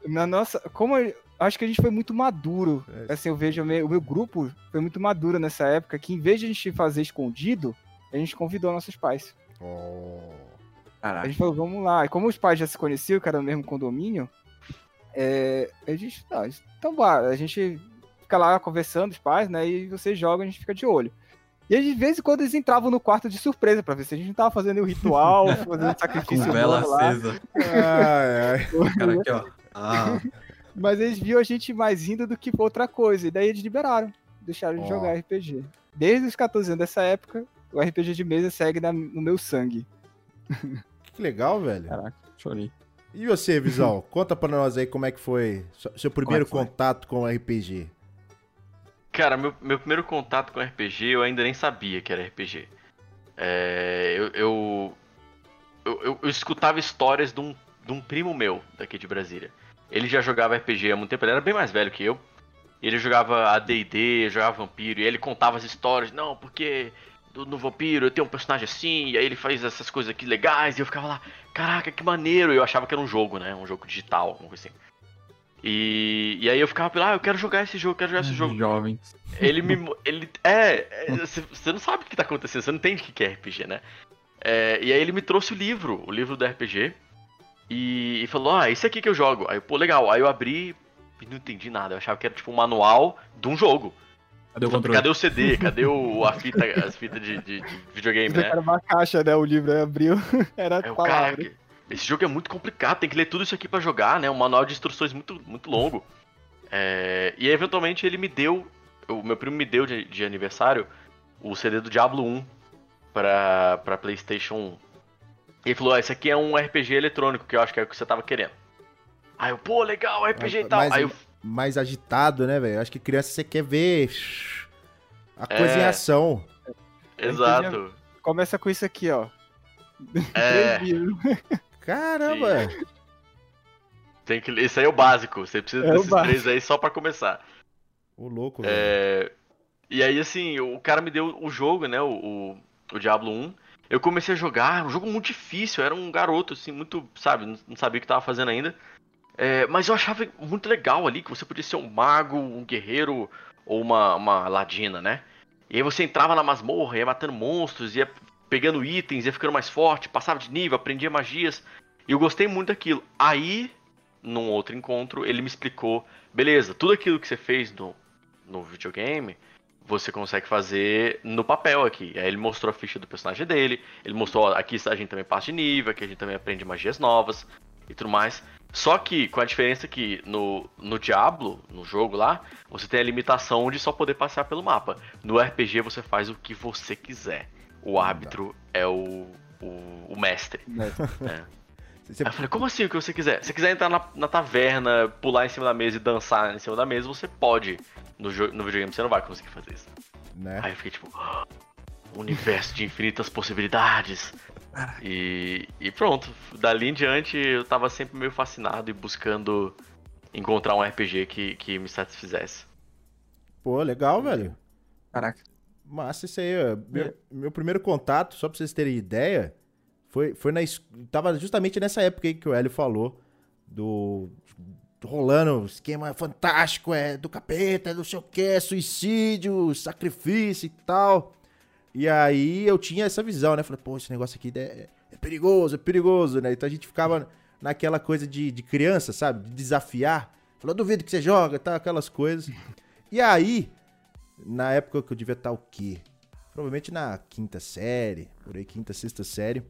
na nossa. Como eu, acho que a gente foi muito maduro. É. Assim, eu vejo o meu, o meu, grupo foi muito maduro nessa época, que em vez de a gente fazer escondido, a gente convidou nossos pais. Oh. A gente falou, vamos lá. E como os pais já se conheciam, que era no mesmo condomínio, é, a gente. Tá, então, bora, a gente fica lá conversando, os pais, né? E você joga, a gente fica de olho. E aí, de vez em quando eles entravam no quarto de surpresa pra ver se a gente não tava fazendo o ritual, fazendo sacrifício. Com vela acesa. ai, ai. Cara, aqui, ó. Ah. Mas eles viam a gente mais indo do que outra coisa. E daí eles liberaram. Deixaram de jogar RPG. Desde os 14 anos dessa época, o RPG de mesa segue na, no meu sangue. Que legal, velho. Caraca, chorei. E você, Visão? Conta pra nós aí como é que foi seu primeiro é foi? contato com o RPG. Cara, meu, meu primeiro contato com RPG eu ainda nem sabia que era RPG. É, eu, eu, eu, eu, escutava histórias de um, de um primo meu daqui de Brasília. Ele já jogava RPG há muito tempo, ele era bem mais velho que eu. Ele jogava AD&D, jogava Vampiro, e ele contava as histórias, não, porque no Vampiro eu tenho um personagem assim, e aí ele faz essas coisas aqui legais, e eu ficava lá, caraca, que maneiro, eu achava que era um jogo, né, um jogo digital, alguma coisa assim. E, e aí eu ficava lá, ah, eu quero jogar esse jogo, quero jogar esse jogo. Jovens. Ele me. Ele. É, você é, não sabe o que tá acontecendo, você não entende o que é RPG, né? É, e aí ele me trouxe o livro, o livro do RPG. E, e falou, ah, esse aqui que eu jogo. Aí, pô, legal. Aí eu abri e não entendi nada. Eu achava que era tipo um manual de um jogo. Cadê o controle? Cadê o CD? Cadê o, a fita, as fitas de, de, de videogame, né? Era uma caixa, né? O livro aí abriu. Era é, cara, esse jogo é muito complicado, tem que ler tudo isso aqui para jogar, né? Um manual de instruções muito, muito longo. É, e eventualmente ele me deu, o meu primo me deu de, de aniversário o CD do Diablo 1 pra, pra PlayStation 1. Ele falou: ah, esse aqui é um RPG eletrônico, que eu acho que é o que você tava querendo. Aí eu, pô, legal, RPG e tal. Mais, Aí eu... mais agitado, né, velho? Acho que criança você quer ver a coisa é... em ação. Exato. Começa com isso aqui, ó. É. Caramba! Sim. Tem que... Esse aí é o básico. Você precisa é desses três aí só para começar. O louco, velho. É... E aí, assim, o cara me deu o jogo, né? O, o, o Diablo 1. Eu comecei a jogar, um jogo muito difícil. Era um garoto, assim, muito, sabe? Não sabia o que tava fazendo ainda. É, mas eu achava muito legal ali que você podia ser um mago, um guerreiro ou uma, uma ladina, né? E aí você entrava na masmorra, ia matando monstros, ia pegando itens, ia ficando mais forte, passava de nível, aprendia magias. E eu gostei muito daquilo. Aí, num outro encontro, ele me explicou: beleza, tudo aquilo que você fez no, no videogame, você consegue fazer no papel aqui. Aí ele mostrou a ficha do personagem dele, ele mostrou: aqui a gente também passa de nível, aqui a gente também aprende magias novas e tudo mais. Só que com a diferença que no, no Diablo, no jogo lá, você tem a limitação de só poder passear pelo mapa. No RPG você faz o que você quiser. O árbitro é o, o, o mestre. É. Você... Aí eu falei, como assim o que você quiser? Se quiser entrar na, na, taverna, pular em cima da mesa e dançar em cima da mesa, você pode. No, no videogame você não vai conseguir fazer isso. Né? Aí eu fiquei tipo, oh, universo de infinitas possibilidades. E, e pronto, dali em diante eu tava sempre meio fascinado e buscando encontrar um RPG que, que me satisfizesse. Pô, legal, velho. Caraca. Massa isso aí. Meu, é. meu primeiro contato, só pra vocês terem ideia, foi, foi na. Tava justamente nessa época aí que o Hélio falou. Do. Rolando esquema fantástico, é do capeta, do sei o que, é suicídio, sacrifício e tal. E aí eu tinha essa visão, né? Falei, pô, esse negócio aqui é, é perigoso, é perigoso, né? Então a gente ficava naquela coisa de, de criança, sabe? De desafiar. Falou, duvido que você joga, tá? Aquelas coisas. E aí, na época que eu devia estar o quê? Provavelmente na quinta série, por aí, quinta, sexta série.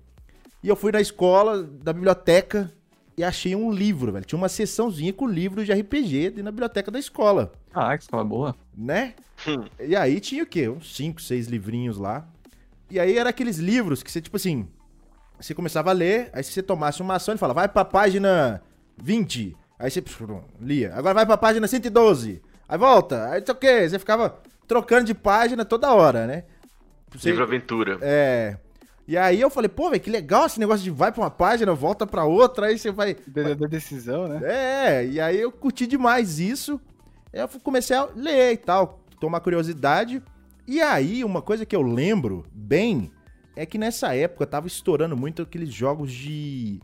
E eu fui na escola, da biblioteca, e achei um livro, velho. Tinha uma sessãozinha com livros de RPG na biblioteca da escola. Ah, que escola boa. Né? Hum. E aí tinha o quê? Uns 5, 6 livrinhos lá. E aí era aqueles livros que você, tipo assim, você começava a ler, aí se você tomasse uma ação, ele fala, vai pra página 20. Aí você lia. Agora vai pra página 112. Aí volta. Aí não sei o quê. Você ficava trocando de página toda hora, né? Você... Livro aventura. É. E aí eu falei, pô, velho, que legal esse negócio de vai pra uma página, volta pra outra, aí você vai. Da decisão, né? É, e aí eu curti demais isso. Eu comecei a ler e tal, tomar curiosidade. E aí, uma coisa que eu lembro bem é que nessa época tava estourando muito aqueles jogos de.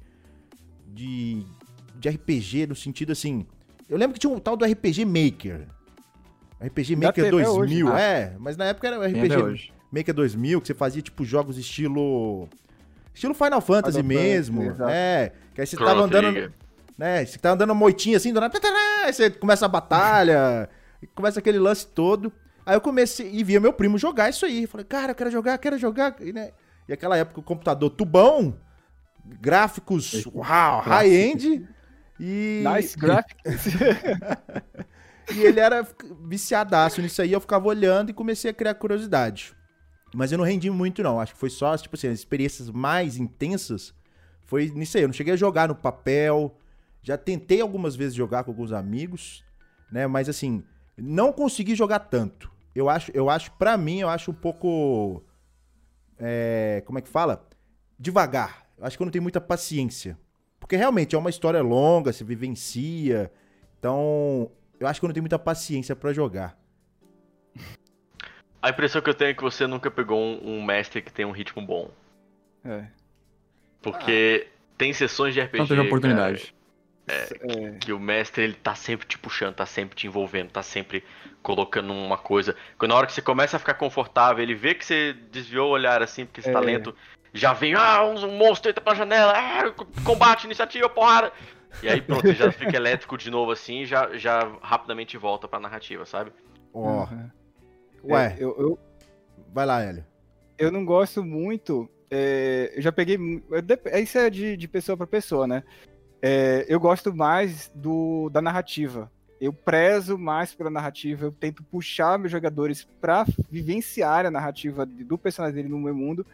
de. de RPG, no sentido assim. Eu lembro que tinha um tal do RPG Maker. RPG Maker 2000, hoje, né? é, mas na época era o RPG. Maker 2000, que você fazia, tipo, jogos estilo... Estilo Final Fantasy Final mesmo. Fantasy, é, que aí você Chrono tava andando... Trigger. Né, você tava andando moitinha assim, aí você começa a batalha, começa aquele lance todo. Aí eu comecei e via meu primo jogar isso aí. Falei, cara, eu quero jogar, quero jogar. E, né, e aquela época o computador tubão, gráficos, uau, high-end. E... Nice graphics. e ele era viciadaço nisso aí, eu ficava olhando e comecei a criar curiosidade. Mas eu não rendi muito, não. Acho que foi só, tipo assim, as experiências mais intensas foi nisso aí. Eu não cheguei a jogar no papel. Já tentei algumas vezes jogar com alguns amigos, né? Mas assim, não consegui jogar tanto. Eu acho, eu acho, pra mim, eu acho um pouco. É, como é que fala? Devagar. Eu acho que eu não tenho muita paciência. Porque realmente é uma história longa, se vivencia. Então, eu acho que eu não tenho muita paciência para jogar. A impressão que eu tenho é que você nunca pegou um, um mestre que tem um ritmo bom. É. Porque ah. tem sessões de RPG. Não teve oportunidade. Cara, é, é. Que o mestre ele tá sempre te puxando, tá sempre te envolvendo, tá sempre colocando uma coisa. Quando na hora que você começa a ficar confortável, ele vê que você desviou o olhar assim, porque você tá é. tá lento, já vem, ah, um monstro entra pela janela, ah, combate, iniciativa, porrada. E aí pronto, você já fica elétrico de novo assim e já, já rapidamente volta pra narrativa, sabe? Ó. Oh. Uhum. Ué, eu, eu, Vai lá, Hélio. Eu não gosto muito. É, eu já peguei. Isso é de, de pessoa para pessoa, né? É, eu gosto mais do, da narrativa. Eu prezo mais pela narrativa. Eu tento puxar meus jogadores para vivenciar a narrativa do personagem dele no meu mundo.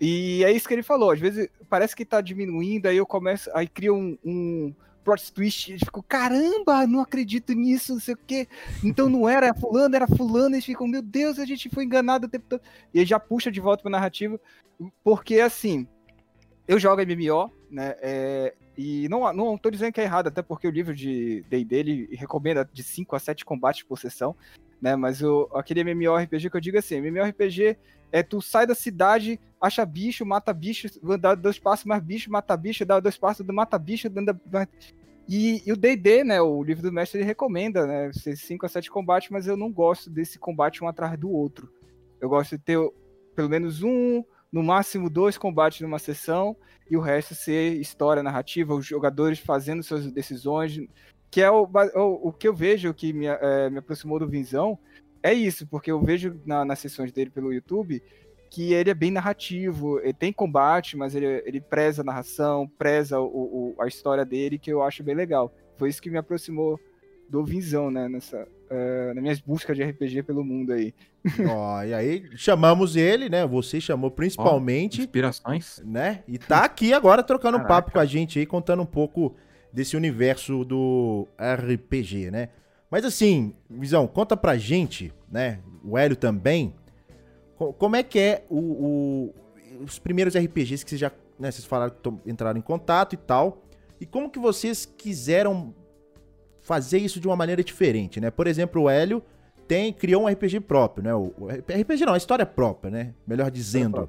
E é isso que ele falou. Às vezes parece que tá diminuindo, aí eu começo. Aí cria um, um plot twist, eles ficam, caramba, não acredito nisso, não sei o quê. Então não era fulano, era fulano, eles ficam, meu Deus, a gente foi enganado o tempo todo. E aí já puxa de volta pra narrativa, porque assim, eu jogo MMO, né, é, e não, não tô dizendo que é errado, até porque o livro de D&D, ele recomenda de 5 a 7 combates por sessão, né, mas o, aquele MMORPG que eu digo assim, MMORPG é tu sai da cidade, acha bicho, mata bicho, dá dois passos mais bicho, mata bicho, dá dois passos, mata bicho, anda... E, e, o D&D, né, o livro do mestre, ele recomenda, né, 5 a 7 combates, mas eu não gosto desse combate um atrás do outro. Eu gosto de ter pelo menos um, no máximo dois combates numa sessão, e o resto ser história, narrativa, os jogadores fazendo suas decisões, que é o, o, o que eu vejo que me, é, me aproximou do Vinzão, é isso, porque eu vejo na, nas sessões dele pelo YouTube que ele é bem narrativo, ele tem combate, mas ele, ele preza a narração, preza o, o, a história dele, que eu acho bem legal. Foi isso que me aproximou do Vinzão, né, nessa, uh, nas minhas buscas de RPG pelo mundo aí. Ó, e aí chamamos ele, né, você chamou principalmente. Oh, inspirações. Né, e tá aqui agora trocando Caraca. um papo com a gente aí, contando um pouco desse universo do RPG, né. Mas assim, Visão, conta pra gente, né? O Hélio também. Como é que é o, o os primeiros RPGs que vocês já, né, vocês falaram que entraram em contato e tal. E como que vocês quiseram fazer isso de uma maneira diferente, né? Por exemplo, o Hélio tem, criou um RPG próprio, né? O, o RPG não, a história própria, né? Melhor dizendo.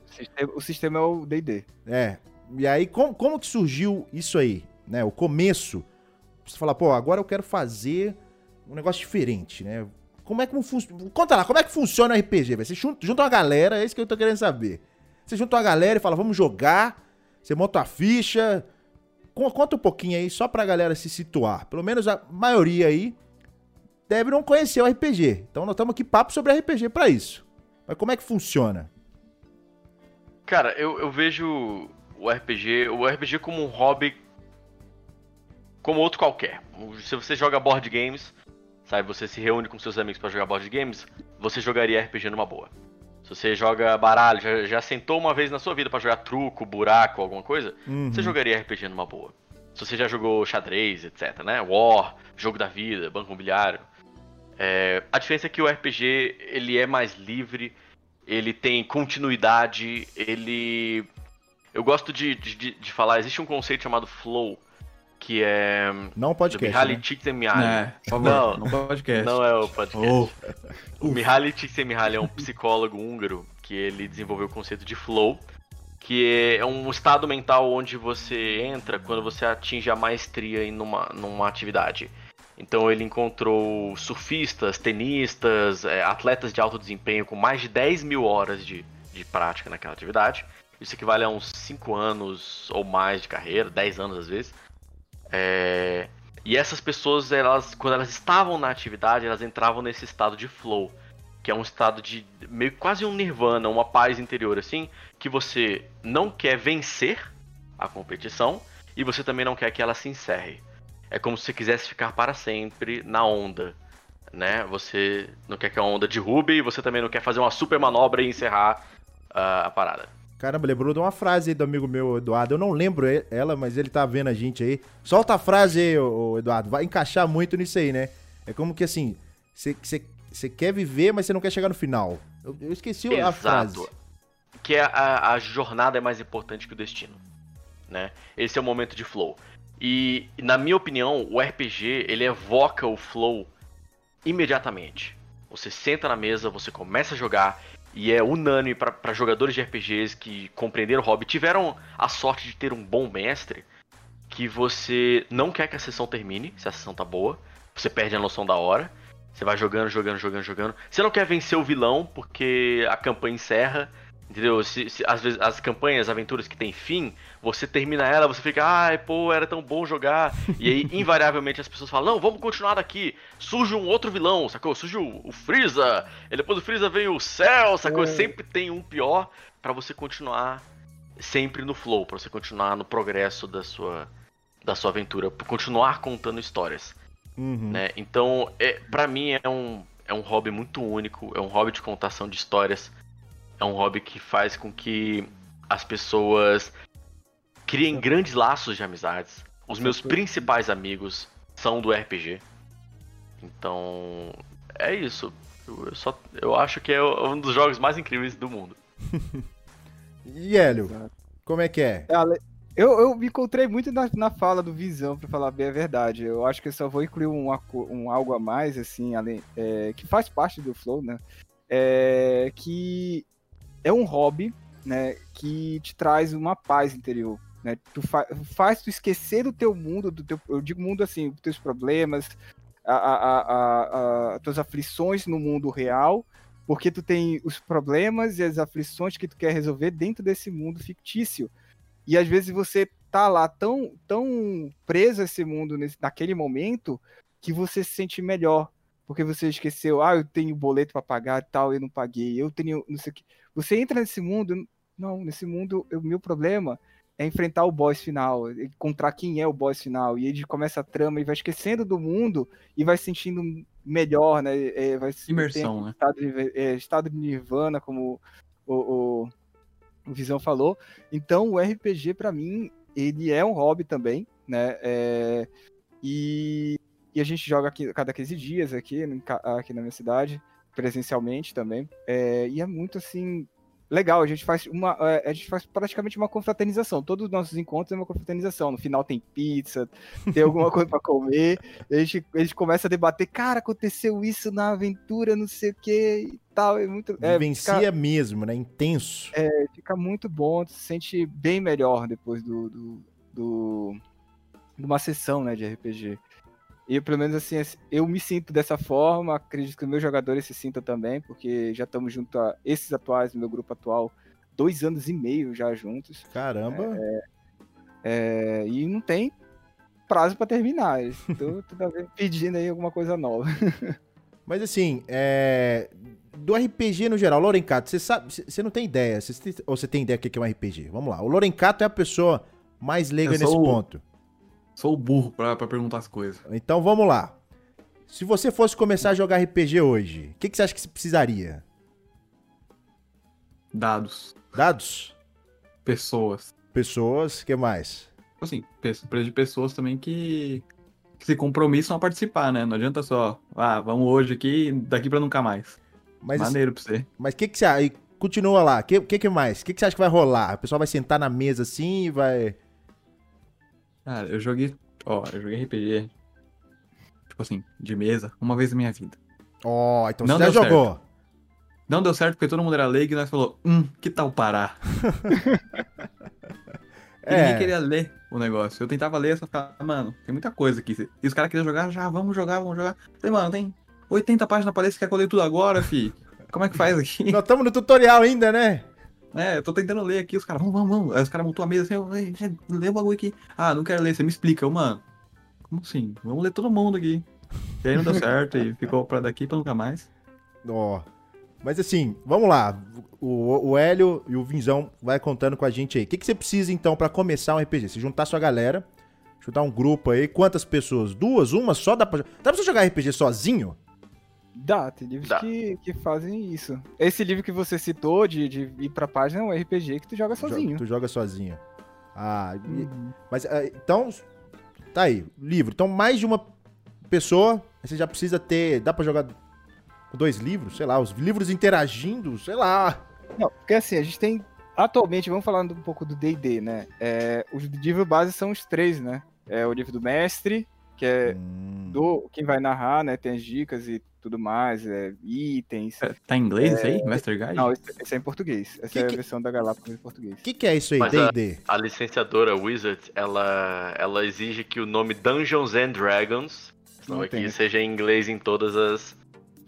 O sistema é o D&D. É. E aí, como, como que surgiu isso aí, né? O começo. Você fala, pô, agora eu quero fazer um negócio diferente, né? Como é que funciona? Conta lá, como é que funciona o RPG? Você junta, junta uma galera, é isso que eu tô querendo saber. Você junta uma galera e fala, vamos jogar, você monta a ficha. Conta um pouquinho aí, só pra galera se situar. Pelo menos a maioria aí deve não conhecer o RPG. Então nós estamos aqui papo sobre RPG para isso. Mas como é que funciona? Cara, eu, eu vejo o RPG, o RPG como um hobby como outro qualquer. Se você joga board games, sabe, você se reúne com seus amigos para jogar board games, você jogaria RPG numa boa. Se você joga baralho, já, já sentou uma vez na sua vida para jogar truco, buraco, alguma coisa, uhum. você jogaria RPG numa boa. Se você já jogou xadrez, etc, né? War, jogo da vida, banco imobiliário. É, a diferença é que o RPG ele é mais livre, ele tem continuidade, ele. Eu gosto de, de, de falar, existe um conceito chamado flow, que é. Não podcast. Mihaly né? Csikszentmihalyi. É, por favor, não, não podcast. Não é o podcast. Oh. O Mihaly Csikszentmihalyi é um psicólogo húngaro que ele desenvolveu o conceito de flow, que é um estado mental onde você entra quando você atinge a maestria em numa, numa atividade. Então ele encontrou surfistas, tenistas, é, atletas de alto desempenho com mais de 10 mil horas de, de prática naquela atividade. Isso equivale a uns 5 anos ou mais de carreira, 10 anos às vezes. É... E essas pessoas, elas, quando elas estavam na atividade, elas entravam nesse estado de flow, que é um estado de meio quase um nirvana, uma paz interior assim, que você não quer vencer a competição e você também não quer que ela se encerre. é como se você quisesse ficar para sempre na onda, né? Você não quer que a onda derrube e você também não quer fazer uma super manobra e encerrar uh, a parada. Caramba, lembrou de uma frase aí do amigo meu, Eduardo. Eu não lembro ela, mas ele tá vendo a gente aí. Solta a frase aí, Eduardo. Vai encaixar muito nisso aí, né? É como que assim, você quer viver, mas você não quer chegar no final. Eu, eu esqueci Exato. a frase. Que a, a, a jornada é mais importante que o destino. Né? Esse é o momento de flow. E, na minha opinião, o RPG ele evoca o flow imediatamente. Você senta na mesa, você começa a jogar e é unânime para jogadores de RPGs que compreenderam o hobby, tiveram a sorte de ter um bom mestre, que você não quer que a sessão termine, se a sessão tá boa, você perde a noção da hora. Você vai jogando, jogando, jogando, jogando. Você não quer vencer o vilão porque a campanha encerra. Entendeu? Se, se, às vezes as campanhas, aventuras que tem fim, você termina ela, você fica, ai, pô, era tão bom jogar. E aí, invariavelmente, as pessoas falam, não, vamos continuar daqui. Surge um outro vilão, sacou? Surge o, o Freeza, e depois do Freeza vem o Cell, sacou? É. Sempre tem um pior para você continuar sempre no flow, para você continuar no progresso da sua, da sua aventura, continuar contando histórias. Uhum. Né? Então, é, para mim é um, é um hobby muito único, é um hobby de contação de histórias, é um hobby que faz com que as pessoas criem grandes laços de amizades. Os meus principais amigos são do RPG. Então, é isso. Eu, só, eu acho que é um dos jogos mais incríveis do mundo. e Hélio, como é que é? é eu, eu me encontrei muito na, na fala do Visão, para falar bem a verdade. Eu acho que eu só vou incluir um, um algo a mais, assim, além, é, que faz parte do Flow, né? É, que é um hobby, né? Que te traz uma paz interior. Né? Tu fa faz tu esquecer do teu mundo, do teu, eu digo mundo assim, dos teus problemas, a, tuas aflições no mundo real, porque tu tem os problemas e as aflições que tu quer resolver dentro desse mundo fictício. E às vezes você tá lá tão, tão preso a esse mundo nesse, naquele momento que você se sente melhor. Porque você esqueceu, ah, eu tenho boleto para pagar e tal, eu não paguei, eu tenho não sei o que. Você entra nesse mundo, não, nesse mundo, o meu problema é enfrentar o boss final, encontrar quem é o boss final. E ele começa a trama e vai esquecendo do mundo e vai se sentindo melhor, né? É, vai Imersão, né? Estado de, é, estado de nirvana, como o, o o Visão falou. Então, o RPG, para mim, ele é um hobby também, né? É, e, e, a gente joga aqui cada 15 dias aqui, aqui na minha cidade, presencialmente também. É, e é muito, assim, legal. A gente faz uma, é, a gente faz praticamente uma confraternização. Todos os nossos encontros é uma confraternização. No final tem pizza, tem alguma coisa para comer. A gente, a gente começa a debater, cara, aconteceu isso na aventura, não sei o que e tal. É muito. É, Vivencia fica, mesmo, né? Intenso. É, fica muito bom, se sente bem melhor depois do, do, do de uma sessão né, de RPG. E pelo menos assim, eu me sinto dessa forma, acredito que os meus jogadores se sintam também, porque já estamos junto a esses atuais, no meu grupo atual, dois anos e meio já juntos. Caramba! É, é, e não tem prazo para terminar. Estou pedindo aí alguma coisa nova. Mas assim, é... do RPG no geral, Lorencato, você sabe, você não tem ideia, você, ou você tem ideia do que é um RPG? Vamos lá, o Lorencato é a pessoa mais leiga nesse o... ponto. Sou o burro pra, pra perguntar as coisas. Então vamos lá. Se você fosse começar a jogar RPG hoje, o que, que você acha que você precisaria? Dados. Dados? Pessoas. Pessoas, o que mais? Assim, de pessoas também que, que se compromissam a participar, né? Não adianta só, ah, vamos hoje aqui, daqui pra nunca mais. Mas, Maneiro pra você. Mas o que, que você acha? Continua lá, o que, que, que mais? O que, que você acha que vai rolar? O pessoal vai sentar na mesa assim e vai. Cara, eu joguei. Ó, eu joguei RPG. Tipo assim, de mesa, uma vez na minha vida. Ó, oh, então não você já jogou. Certo. Não deu certo porque todo mundo era leigo e nós falou, hum, que tal parar? é. Ninguém queria ler o negócio. Eu tentava ler, só ficava, mano, tem muita coisa aqui. E os caras queriam jogar, já, vamos jogar, vamos jogar. Falei, mano, tem 80 páginas pra ler, você quer que eu leia tudo agora, fi? Como é que faz aqui? Nós estamos no tutorial ainda, né? É, eu tô tentando ler aqui, os caras, vamos, vamos, vamos. Aí os caras montou a mesa assim, eu, lê o bagulho aqui. Ah, não quero ler, você me explica. Mano, como assim? Vamos ler todo mundo aqui. E aí não deu certo e ficou pra daqui pra nunca mais. Ó. Oh. Mas assim, vamos lá. O, o Hélio e o Vinzão vai contando com a gente aí. O que, que você precisa então para começar um RPG? Você juntar sua galera, chutar um grupo aí. Quantas pessoas? Duas? Uma? Só dá pra, dá pra você jogar RPG sozinho? Dá, tem livros Dá. Que, que fazem isso. Esse livro que você citou de, de ir pra página é um RPG que tu joga sozinho. Tu joga sozinho. Ah, uhum. mas ah, então. Tá aí, livro. Então, mais de uma pessoa, você já precisa ter. Dá pra jogar dois livros? Sei lá, os livros interagindo, sei lá. Não, porque assim, a gente tem. Atualmente, vamos falar um pouco do DD, né? É, os livros base são os três, né? É o livro do mestre, que é hum. do quem vai narrar, né? Tem as dicas e tudo mais, é, itens. É, tá em inglês é... aí? Master Guide? Não, esse, é em português. Essa que é a que... versão da Galápagos em português. O que, que é isso aí, D&D? A, a, licenciadora Wizard, ela, ela exige que o nome Dungeons and Dragons não aqui seja em inglês em todas as,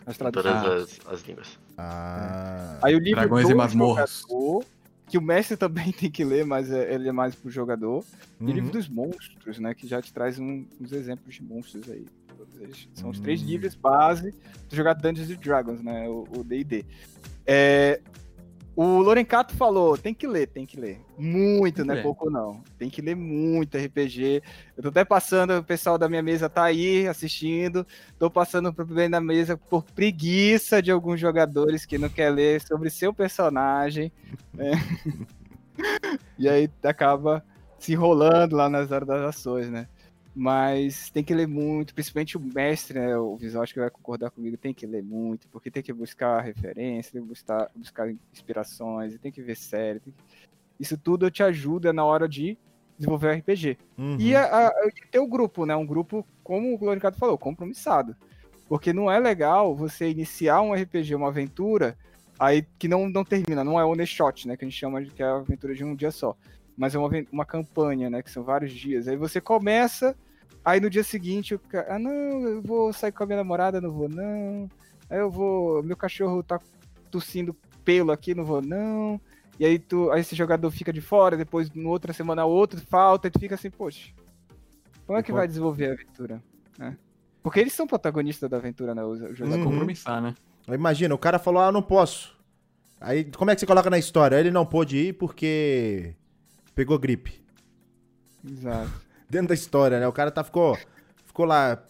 as todas as, as, línguas. Ah. Aí o livro Dragões do e masmorras. Jogador, que o mestre também tem que ler, mas é, ele é mais pro jogador. Uhum. E o livro dos monstros, né? Que já te traz um, uns exemplos de monstros aí. São os três hum. livros base de jogar Dungeons and Dragons, né? O D&D. É, o Lorencato falou, tem que ler, tem que ler. Muito, não é pouco não. Tem que ler muito RPG. Eu tô até passando, o pessoal da minha mesa tá aí assistindo. Tô passando pro bem da mesa por preguiça de alguns jogadores que não quer ler sobre seu personagem. Né? e aí acaba se enrolando lá nas horas das ações, né? Mas tem que ler muito, principalmente o mestre, né, o visual, acho que vai concordar comigo, tem que ler muito, porque tem que buscar referência, tem que buscar, buscar inspirações, tem que ver série. Que... Isso tudo te ajuda na hora de desenvolver o RPG. Uhum. E, a, a, ter o grupo, né? Um grupo, como o Glorificado falou, compromissado. Porque não é legal você iniciar um RPG, uma aventura, aí que não, não termina, não é one shot, né? Que a gente chama de que é a aventura de um dia só. Mas é uma, uma campanha, né? Que são vários dias. Aí você começa Aí no dia seguinte, o cara, ah, não, eu vou sair com a minha namorada, não vou, não. Aí eu vou, meu cachorro tá tossindo pelo aqui, não vou, não. E aí, tu, aí esse jogador fica de fora, depois, no outra semana, outro falta, e tu fica assim, poxa, como é que vai desenvolver a aventura? Né? Porque eles são protagonistas da aventura, né? Os jogadores. Uhum. Compromissar, né? Imagina, o cara falou, ah, não posso. Aí, como é que você coloca na história? Ele não pôde ir porque pegou gripe. Exato dentro da história, né? O cara tá, ficou, ficou lá.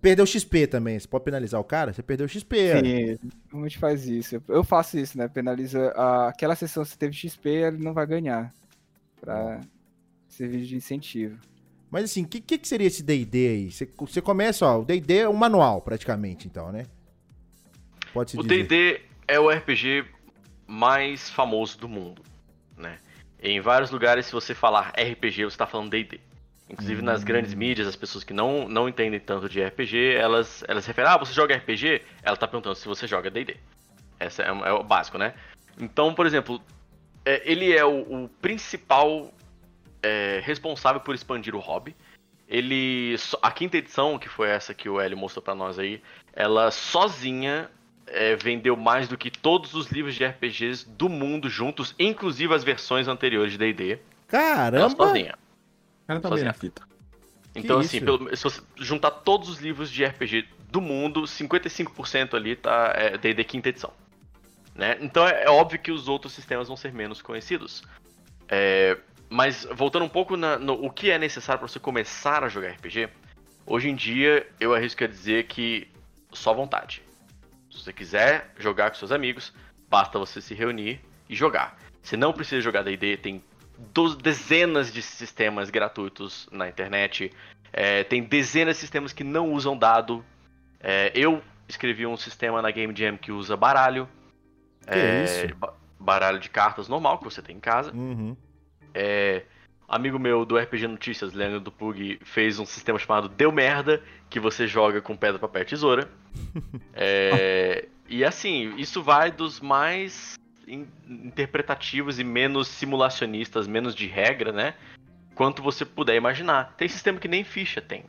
Perdeu XP também. Você pode penalizar o cara? Você perdeu XP. Sim, a gente faz isso. Eu faço isso, né? Penaliza a, aquela sessão que você teve XP, ele não vai ganhar. Pra servir de incentivo. Mas assim, o que, que, seria esse D&D aí? Você, você começa, ó, o D&D é um manual praticamente, então, né? Pode se O D&D é o RPG mais famoso do mundo, né? Em vários lugares, se você falar RPG, você tá falando D&D. Inclusive nas grandes hum. mídias, as pessoas que não, não entendem tanto de RPG, elas, elas referem, ah, você joga RPG? Ela tá perguntando se você joga D&D. Essa é, é, o básico, né? Então, por exemplo, é, ele é o, o principal é, responsável por expandir o hobby. Ele, a quinta edição, que foi essa que o Hélio mostrou para nós aí, ela sozinha é, vendeu mais do que todos os livros de RPGs do mundo juntos, inclusive as versões anteriores de D&D. Caramba! Ela sozinha cara tá bem na fita. Então, que assim, pelo, se você juntar todos os livros de RPG do mundo, 55% ali tá é, D&D quinta edição. Né? Então é, é, óbvio que os outros sistemas vão ser menos conhecidos. É, mas voltando um pouco na, no o que é necessário para você começar a jogar RPG, hoje em dia eu arrisco a dizer que só vontade. Se você quiser jogar com seus amigos, basta você se reunir e jogar. Você não precisa jogar D&D, tem dezenas de sistemas gratuitos na internet. É, tem dezenas de sistemas que não usam dado. É, eu escrevi um sistema na Game Jam que usa baralho. Que é, isso? Baralho de cartas normal que você tem em casa. Uhum. É, amigo meu do RPG Notícias, Leandro do Pug, fez um sistema chamado Deu Merda, que você joga com pedra, papel e tesoura. é, e assim, isso vai dos mais interpretativos e menos simulacionistas, menos de regra, né? Quanto você puder imaginar. Tem sistema que nem ficha tem.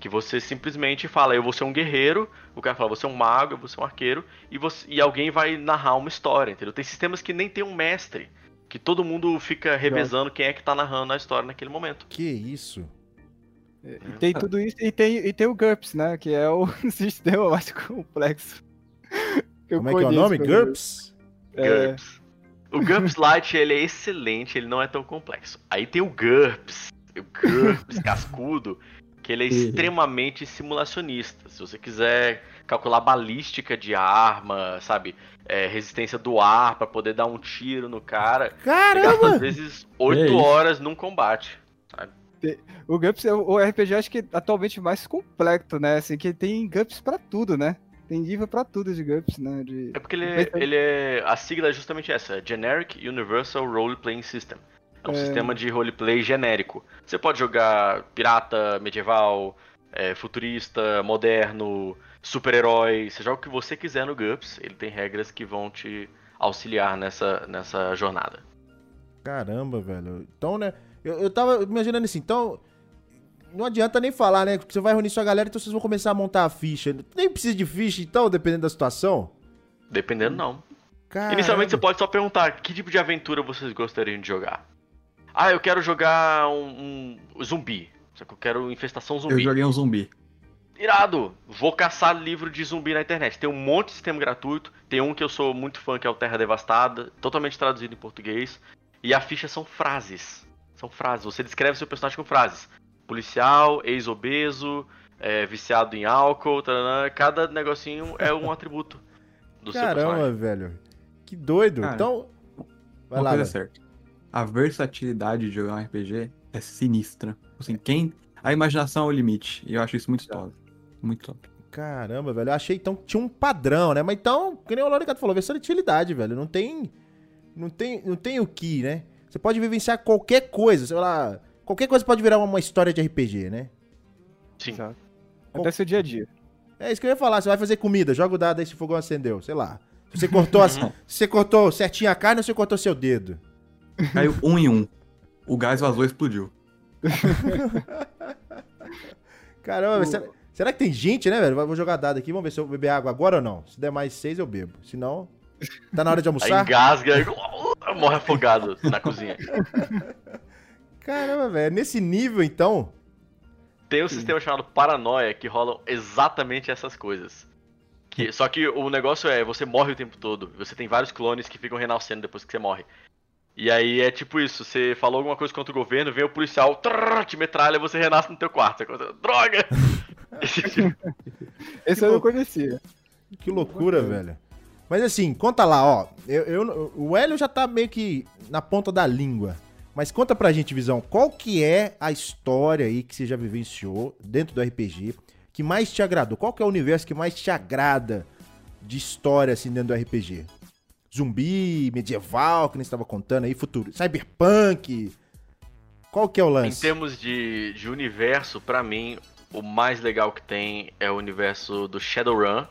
Que você simplesmente fala, eu vou ser um guerreiro, o cara fala, você é um mago, eu vou ser um arqueiro, e, você, e alguém vai narrar uma história, entendeu? Tem sistemas que nem tem um mestre, que todo mundo fica revezando quem é que tá narrando a história naquele momento. Que isso? E tem tudo isso, e tem, e tem o GURPS, né? Que é o sistema mais complexo. Como é que é o nome? GURPS? GURPS. É... O GURPS Lite ele é excelente, ele não é tão complexo. Aí tem o GURPS. GURPS cascudo, que ele é extremamente simulacionista. Se você quiser calcular balística de arma, sabe? É, resistência do ar para poder dar um tiro no cara. Caramba! às vezes 8 é horas num combate. Sabe? O GURPS é o RPG, acho que atualmente mais complexo, né? Assim, que tem GURPS para tudo, né? Tem nível pra tudo de GURPS, né? De... É porque ele, é, ele é. A sigla é justamente essa: Generic Universal Role Playing System. É um é... sistema de roleplay genérico. Você pode jogar pirata, medieval, é, futurista, moderno, super-herói. Você joga o que você quiser no GURPS. Ele tem regras que vão te auxiliar nessa, nessa jornada. Caramba, velho. Então, né? Eu, eu tava imaginando assim, então não adianta nem falar, né? Porque você vai reunir sua galera, então vocês vão começar a montar a ficha. Nem precisa de ficha, então, dependendo da situação? Dependendo, não. Caramba. Inicialmente você pode só perguntar que tipo de aventura vocês gostariam de jogar. Ah, eu quero jogar um, um zumbi. Só que eu quero infestação zumbi. Eu joguei um zumbi. Irado! Vou caçar livro de zumbi na internet. Tem um monte de sistema gratuito. Tem um que eu sou muito fã, que é o Terra Devastada, totalmente traduzido em português. E a ficha são frases. São frases. Você descreve seu personagem com frases policial, ex-obeso, é, viciado em álcool, taranã, cada negocinho é um atributo do Caramba, seu personagem. velho. Que doido. Cara, então, vai uma lá. Coisa certa. A versatilidade de jogar um RPG é sinistra. Assim, quem a imaginação é o limite. E eu acho isso muito top. Muito top. Caramba, velho. Eu achei então que tinha um padrão, né? Mas então, que nem o Loricato falou, versatilidade, velho. Não tem. Não tem, não tem o que, né? Você pode vivenciar qualquer coisa, sei lá. Qualquer coisa pode virar uma história de RPG, né? Sim. Exato. Até seu dia a dia. É isso que eu ia falar. Você vai fazer comida, joga o dado aí se o fogão acendeu, sei lá. Você cortou, a, você cortou certinho a carne ou você cortou seu dedo? Caiu um em um. O gás vazou e explodiu. Caramba, o... será, será, que tem gente, né, velho? Vou jogar dado aqui, vamos ver se eu vou beber água agora ou não. Se der mais seis, eu bebo. Se não, tá na hora de almoçar. Aí engasga, morre afogado na cozinha. Caramba, velho. Nesse nível, então. Tem um sistema chamado Paranoia que rolam exatamente essas coisas. Que, só que o negócio é, você morre o tempo todo. Você tem vários clones que ficam renascendo depois que você morre. E aí é tipo isso, você falou alguma coisa contra o governo, vem o policial, trrr, te metralha e você renasce no teu quarto. Droga! Esse eu não conhecia. Que loucura, velho. Mas assim, conta lá, ó. Eu, eu, o Hélio já tá meio que na ponta da língua. Mas conta pra gente, Visão, qual que é a história aí que você já vivenciou dentro do RPG que mais te agradou? Qual que é o universo que mais te agrada de história assim dentro do RPG? Zumbi, medieval, que nem estava contando aí, futuro, cyberpunk. Qual que é o lance? Em termos de, de universo, para mim, o mais legal que tem é o universo do Shadowrun,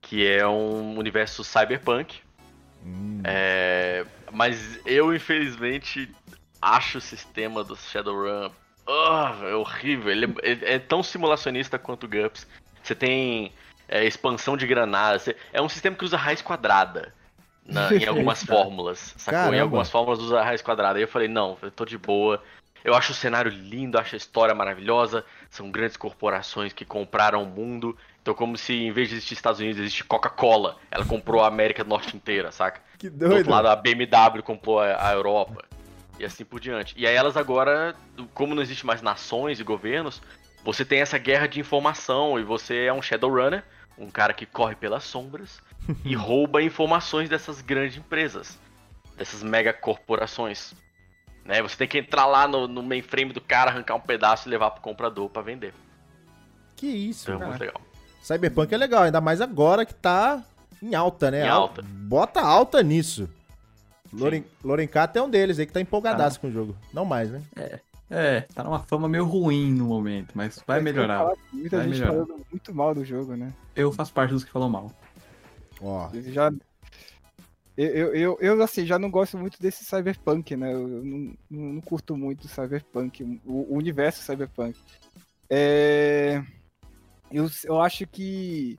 que é um universo cyberpunk. Hum. É, mas eu, infelizmente, acho o sistema do Shadowrun oh, é horrível. Ele é, é, é, tão simulacionista quanto o GUPS. Você tem é, expansão de granadas. É um sistema que usa raiz quadrada. Na, em algumas fórmulas, sacou? Caramba. Em algumas fórmulas usa raiz quadrada. Aí eu falei, não, eu tô de boa. Eu acho o cenário lindo, acho a história maravilhosa. São grandes corporações que compraram o mundo. Então, como se em vez de existir Estados Unidos, existe Coca-Cola. Ela comprou a América do Norte inteira, saca? Que doido. Do outro lado, a BMW comprou a Europa e assim por diante. E aí elas agora, como não existe mais nações e governos, você tem essa guerra de informação e você é um Shadowrunner, um cara que corre pelas sombras e rouba informações dessas grandes empresas, dessas mega corporações. Né? Você tem que entrar lá no, no mainframe do cara, arrancar um pedaço e levar pro comprador para vender. Que isso, então, é muito legal. Cyberpunk é legal, ainda mais agora que tá em alta, né? Em alta. Bota alta nisso. Loren, Lorencato é um deles aí que tá empolgadaço ah. com o jogo. Não mais, né? É. É, tá numa fama meio ruim no momento, mas vai melhorar. muita vai gente melhorar. falando muito mal do jogo, né? Eu faço parte dos que falam mal. Ó. Já. Eu, eu, eu, assim, já não gosto muito desse cyberpunk, né? Eu não, não, curto muito cyberpunk, o, o universo cyberpunk. É... Eu, eu acho que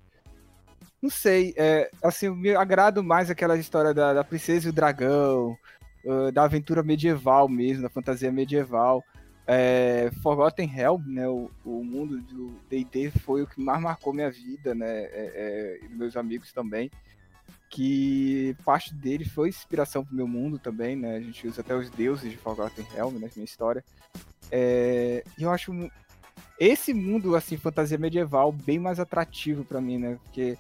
não sei, é, assim, me agrado mais aquela história da, da princesa e o dragão, uh, da aventura medieval mesmo, da fantasia medieval. É, Forgotten Realm, né, o, o mundo do D&D foi o que mais marcou minha vida, né, é, é, e meus amigos também, que parte dele foi inspiração pro meu mundo também, né, a gente usa até os deuses de Forgotten Realm, né, minha história, É, e eu acho esse mundo, assim, fantasia medieval, bem mais atrativo para mim, né? Porque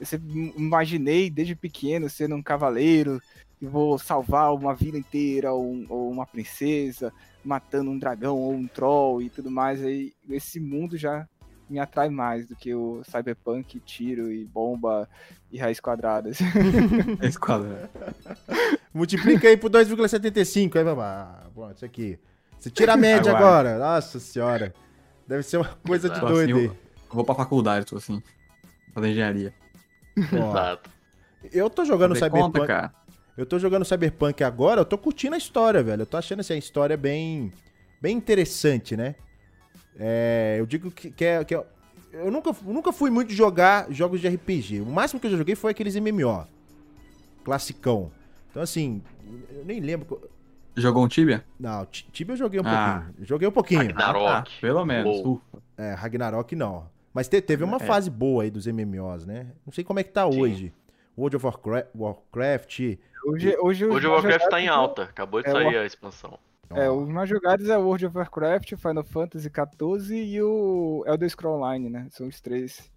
eu sempre imaginei desde pequeno sendo um cavaleiro e vou salvar uma vila inteira ou, ou, uma princesa, matando um dragão ou um troll e tudo mais. Aí esse mundo já me atrai mais do que o cyberpunk, tiro e bomba e raiz quadrada. raiz quadrada. Multiplica aí por 2,75. Aí, babá. Bom, isso aqui. Você tira a média agora. agora. Nossa senhora. Deve ser uma coisa de doido assim, eu, eu vou pra faculdade, tô assim. Fazer engenharia. Exato. Eu tô jogando Cyberpunk. Conta, eu tô jogando Cyberpunk agora, eu tô curtindo a história, velho. Eu tô achando assim, a história bem, bem interessante, né? É, eu digo que, que, é, que é, eu nunca, nunca fui muito jogar jogos de RPG. O máximo que eu já joguei foi aqueles MMO. Classicão. Então, assim, eu nem lembro. Jogou um Tibia? Não, Tibia eu joguei um ah. pouquinho. Joguei um pouquinho. Ragnarok. Ah, tá. pelo menos. É, Ragnarok não. Mas te, teve uma é. fase boa aí dos MMOs, né? Não sei como é que tá Sim. hoje. World of Warcraft. Warcraft hoje, hoje, hoje o Warcraft tá em alta. Acabou de é, sair a expansão. É, os mais jogados é World of Warcraft, Final Fantasy XIV e o Elder Scrolls Online, né? São os três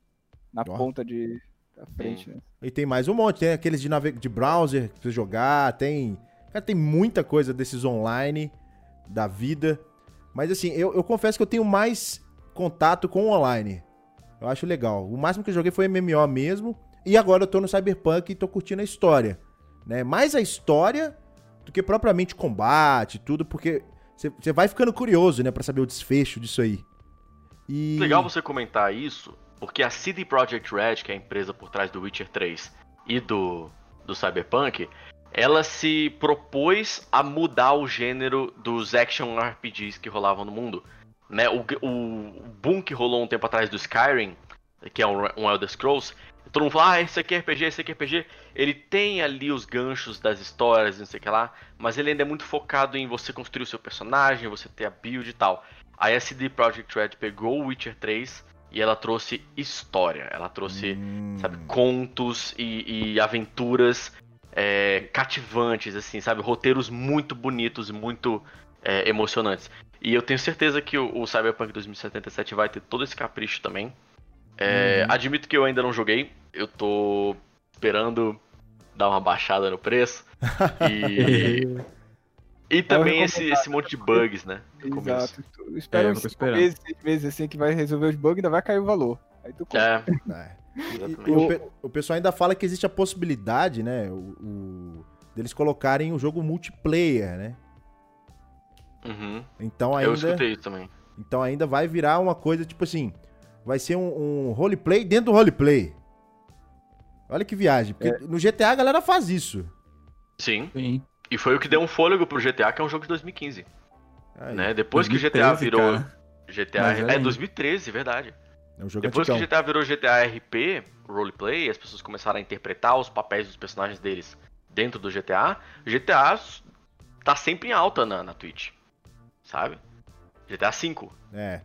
na oh. ponta de da frente, né? E tem mais um monte, tem aqueles de, nave... de browser pra você jogar, tem... Cara, tem muita coisa desses online da vida. Mas assim, eu, eu confesso que eu tenho mais contato com o online. Eu acho legal. O máximo que eu joguei foi MMO mesmo. E agora eu tô no Cyberpunk e tô curtindo a história. Né? Mais a história do que propriamente combate tudo, porque você vai ficando curioso, né, para saber o desfecho disso aí. E... Legal você comentar isso, porque a CD Projekt Red, que é a empresa por trás do Witcher 3 e do, do Cyberpunk, ela se propôs a mudar o gênero dos action RPGs que rolavam no mundo. Né? O, o boom que rolou um tempo atrás do Skyrim, que é um, um Elder Scrolls, todo mundo fala, ah, esse aqui é RPG, esse aqui é RPG. Ele tem ali os ganchos das histórias, não sei o que lá, mas ele ainda é muito focado em você construir o seu personagem, você ter a build e tal. A SD Projekt Red pegou o Witcher 3 e ela trouxe história, ela trouxe, hum. sabe, contos e, e aventuras é, cativantes, assim, sabe, roteiros muito bonitos e muito é, emocionantes. E eu tenho certeza que o, o Cyberpunk 2077 vai ter todo esse capricho também. É, uhum. Admito que eu ainda não joguei, eu tô esperando dar uma baixada no preço. E. e também esse, esse monte de bugs, né? Exato. Espera é, uns meses, seis meses assim que vai resolver os bugs, ainda vai cair o valor. Aí tu É. é. E, o, o, pessoal ainda fala que existe a possibilidade, né? O, o, deles colocarem o jogo multiplayer, né? Uhum. Então ainda. Eu escutei isso também. Então ainda vai virar uma coisa tipo assim. Vai ser um, um roleplay dentro do roleplay. Olha que viagem. Porque é. no GTA a galera faz isso. Sim. Sim. E foi o que deu um fôlego pro GTA, que é um jogo de 2015. Aí. Né? Depois 2013, que o GTA virou. Cara. GTA. É, 2013, verdade. É um Depois que o GTA virou GTA RP, roleplay, as pessoas começaram a interpretar os papéis dos personagens deles dentro do GTA, GTA tá sempre em alta na, na Twitch. Sabe? GTA V. É.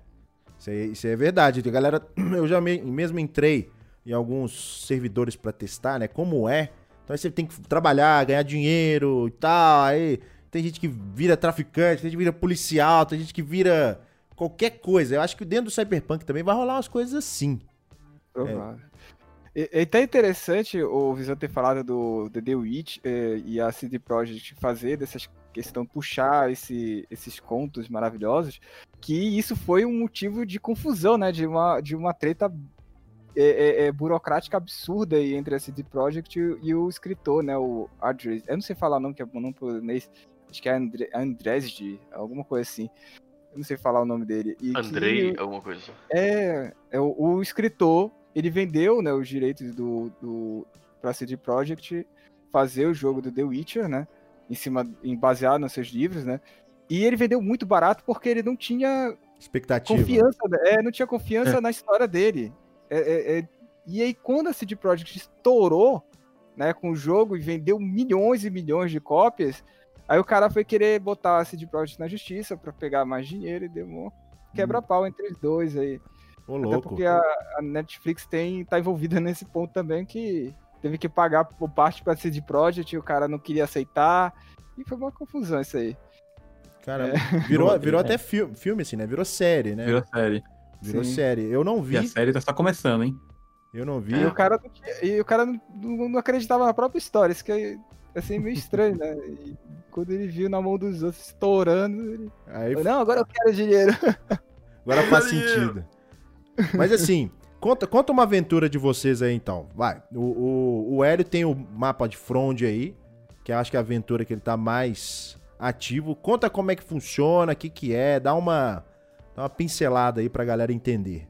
Isso aí, isso é verdade. A galera, eu já me, mesmo entrei em alguns servidores para testar, né? Como é. Então aí você tem que trabalhar, ganhar dinheiro e tal. Aí tem gente que vira traficante, tem gente que vira policial, tem gente que vira qualquer coisa. Eu acho que dentro do Cyberpunk também vai rolar umas coisas assim. Provável. É. É, é interessante o Visão ter falado do, The Witch é, e a CD Projekt fazer dessas questão puxar esse, esses contos maravilhosos, que isso foi um motivo de confusão, né? De uma, de uma treta é, é, é, burocrática absurda aí entre a CD Projekt e, e, o escritor, né, o Andres. Eu não sei falar o nome, que é o nome polonês. Acho que é Andre, Andresd, alguma coisa assim. Eu não sei falar o nome dele. E Andrei, que, alguma coisa. É, é o, o, escritor, ele vendeu, né, os direitos do, do pra CD Projekt fazer o jogo do The Witcher, né, em cima, em baseado nos seus livros, né, e ele vendeu muito barato porque ele não tinha expectativa. Confiança, é, não tinha confiança é. na história dele. É, é, é, e aí, quando a CD Projekt estourou né, com o jogo e vendeu milhões e milhões de cópias, aí o cara foi querer botar a CD Projekt na justiça para pegar mais dinheiro e deu um quebra-pau hum. entre os dois aí. Ô, Até porque a, a, Netflix tem, tá envolvida nesse ponto também que teve que pagar por parte para CD Projekt e o cara não queria aceitar. E foi uma confusão isso aí. Caramba. É. Virou, virou até filme, filme, assim, né? Virou série, né? Virou série. Virou Sim. série. Eu não vi. E a série tá só começando, hein? Eu não vi. E o cara, e o cara não, não, acreditava na própria história. Isso que é assim, meio estranho, né? E quando ele viu na mão dos outros estourando, ele. Aí... Falou, não, agora eu quero dinheiro. Agora faz sentido. Mas assim, conta, conta uma aventura de vocês aí então. Vai. O, o, o Hélio tem o mapa de Frond aí, que eu acho que é a aventura que ele tá mais ativo. Conta como é que funciona, o que que é, dá uma, dá uma pincelada aí pra galera entender.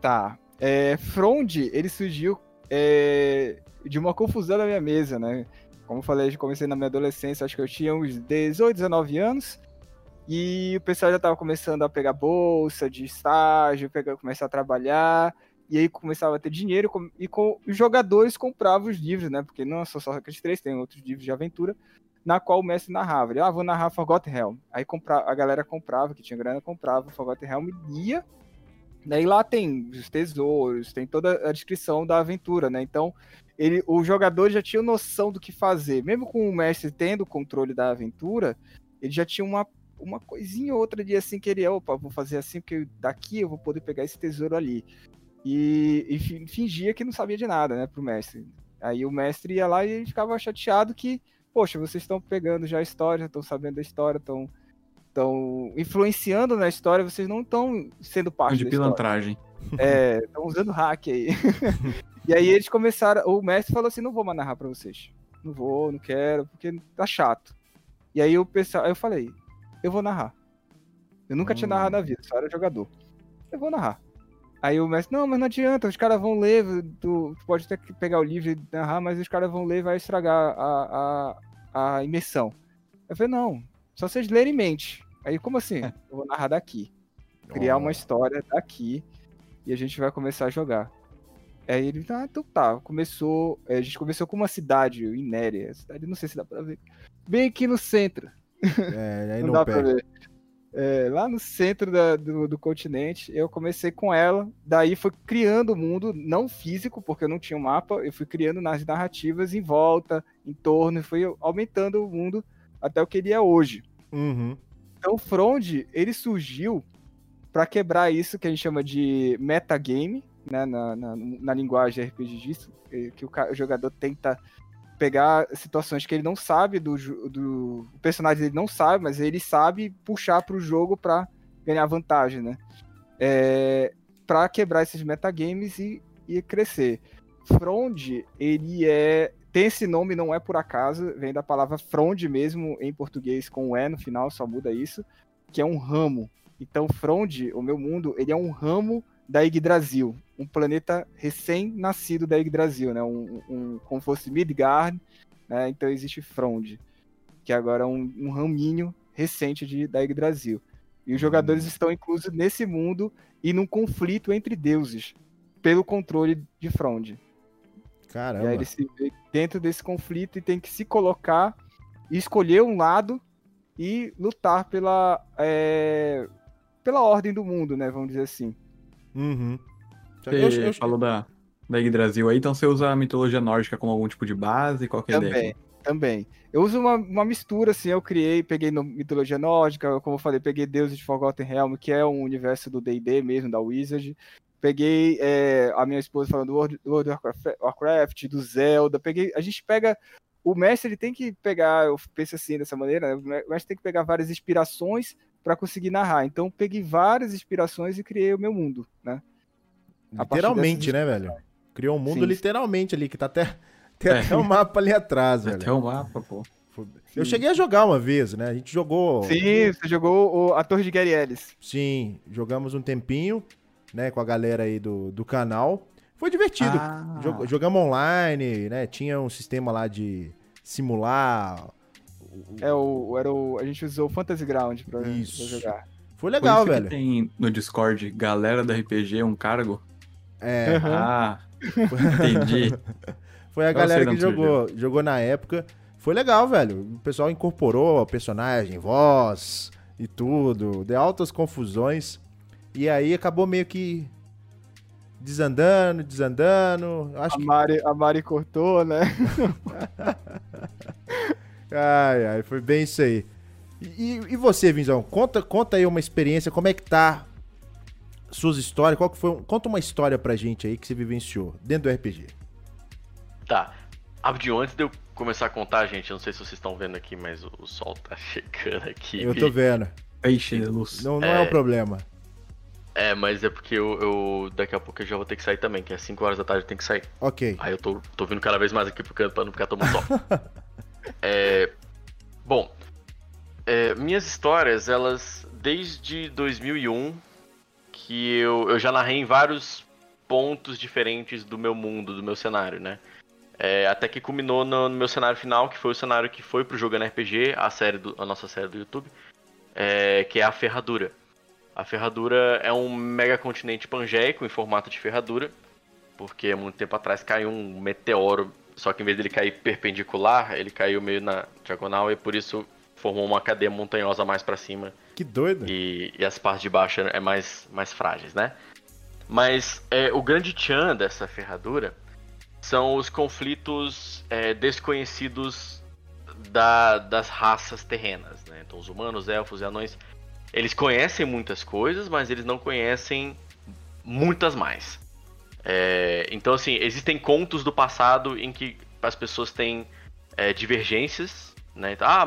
Tá. É, Frond, ele surgiu é, de uma confusão na minha mesa, né? Como eu falei, eu comecei na minha adolescência, acho que eu tinha uns 18, 19 anos. E o pessoal já estava começando a pegar bolsa de estágio, pegar, começar a trabalhar. E aí começava a ter dinheiro e com, os jogadores compravam os livros, né? Porque não são só aqueles três, tem outros livros de aventura, na qual o mestre narrava. Ele, ah, vou narrar Forgotten Realm. Aí compra, a galera comprava, que tinha grana, comprava Forgotten Realm e lia. Daí lá tem os tesouros, tem toda a descrição da aventura, né? Então, ele, o jogador já tinha noção do que fazer. Mesmo com o mestre tendo o controle da aventura, ele já tinha uma uma coisinha ou outra de assim que ele, opa, vou fazer assim porque daqui eu vou poder pegar esse tesouro ali. E, e fingia que não sabia de nada, né, pro mestre. Aí o mestre ia lá e ficava chateado que, poxa, vocês estão pegando já a história, estão sabendo da história, estão estão influenciando na história, vocês não estão sendo parte de pilantragem. É, estão usando hack aí. e aí eles começaram, o mestre falou assim, não vou mais narrar para vocês. Não vou, não quero, porque tá chato. E aí o pessoal, aí eu falei, eu vou narrar. Eu nunca hum. tinha narrado na vida, só era jogador. Eu vou narrar. Aí o mestre, não, mas não adianta, os caras vão ler, tu, tu, pode até pegar o livro e narrar, mas os caras vão ler e vai estragar a, a, a imersão. Eu falei, não, só vocês lerem em mente. Aí, como assim? Eu vou narrar daqui. Criar oh. uma história daqui e a gente vai começar a jogar. Aí ele, ah, então tá. Começou. A gente começou com uma cidade, Inéria. Cidade, não sei se dá pra ver. Bem aqui no centro. É, aí não, não dá pra ver. É, lá no centro da, do, do, continente, eu comecei com ela, daí foi criando o mundo, não físico, porque eu não tinha um mapa, eu fui criando nas narrativas em volta, em torno, e fui aumentando o mundo até o que ele é hoje. Uhum. Então, Frond, ele surgiu para quebrar isso que a gente chama de metagame, né, na, na, na linguagem RPGista, que o, o jogador tenta pegar situações que ele não sabe do, do o personagem dele não sabe, mas ele sabe puxar para o jogo para ganhar vantagem, né? É, para quebrar esses metagames e, e crescer. Frond, ele é tem esse nome não é por acaso, vem da palavra frond mesmo em português com e no final, só muda isso, que é um ramo. Então Frond, o meu mundo, ele é um ramo da Yggdrasil, um planeta recém-nascido da Yggdrasil, né? Um, um, como fosse Midgard, né? Então existe Frond, que agora é um, um raminho recente de, da Yggdrasil. E os jogadores estão inclusos nesse mundo e num conflito entre deuses pelo controle de Frond. Caramba. E aí ele se vê dentro desse conflito e tem que se colocar escolher um lado e lutar pela, é, pela ordem do mundo, né? Vamos dizer assim. Uhum. Você eu, eu, falou da, da Yggdrasil aí, então você usa a mitologia nórdica como algum tipo de base? Qual que é também, a ideia? Também. Eu uso uma, uma mistura, assim, eu criei, peguei no mitologia nórdica, como eu falei, peguei deuses de Forgotten Realm, que é um universo do D&D mesmo, da Wizard. Peguei é, a minha esposa falando do World, World of Warcraft, do Zelda. Peguei, a gente pega o mestre ele tem que pegar, eu penso assim dessa maneira, né? o mestre tem que pegar várias inspirações para conseguir narrar. Então peguei várias inspirações e criei o meu mundo, né? Literalmente, né, velho? Criou um mundo sim, literalmente sim. ali, que tá até, tem é. até um mapa ali atrás, velho. Até um mapa, pô. Eu cheguei a jogar uma vez, né? A gente jogou. Sim, você jogou o, a Torre de Gary Ellis. Sim, jogamos um tempinho, né, com a galera aí do, do canal. Foi divertido. Ah. Jogamos online, né? Tinha um sistema lá de simular é, o, era o, a gente usou o Fantasy Ground pra, Isso. pra jogar. Foi legal, velho. tem no Discord galera da RPG um cargo? É. Uhum. Ah, entendi. Foi a galera que jogou, jogou na época. Foi legal, velho. O pessoal incorporou personagem, voz e tudo. Deu altas confusões. E aí acabou meio que desandando, desandando. Acho a, Mari, que... a Mari cortou, né? Ai, ai, foi bem isso aí. E, e você, Vinzão, conta, conta aí uma experiência, como é que tá suas histórias, qual que foi, conta uma história pra gente aí que você vivenciou dentro do RPG. Tá, Abdio, antes de eu começar a contar, gente, eu não sei se vocês estão vendo aqui, mas o, o sol tá chegando aqui. Eu tô vendo. Ixi, luz. Não, não é, é um problema. É, mas é porque eu, eu, Daqui a pouco eu já vou ter que sair também, que é 5 horas da tarde eu tenho que sair. Ok. Aí eu tô, tô vindo cada vez mais aqui pro canto pra não ficar tomando sol. é. Bom. É, minhas histórias, elas. Desde 2001, que eu, eu já narrei em vários pontos diferentes do meu mundo, do meu cenário, né? É, até que culminou no, no, meu cenário final, que foi o cenário que foi pro Jogando RPG, a série do, a nossa série do YouTube, é, que é a Ferradura. A ferradura é um megacontinente pangeico em formato de ferradura, porque muito tempo atrás caiu um meteoro, só que em vez dele cair perpendicular, ele caiu meio na diagonal e por isso formou uma cadeia montanhosa mais para cima. Que doido! E, e, as partes de baixo é mais, mais frágeis, né? Mas é, o grande tchan dessa ferradura são os conflitos é, desconhecidos da, das raças terrenas, né? Então os humanos, elfos e anões eles conhecem muitas coisas, mas eles não conhecem muitas mais. É, então, assim, existem contos do passado em que as pessoas têm é, divergências. Né? Então, ah,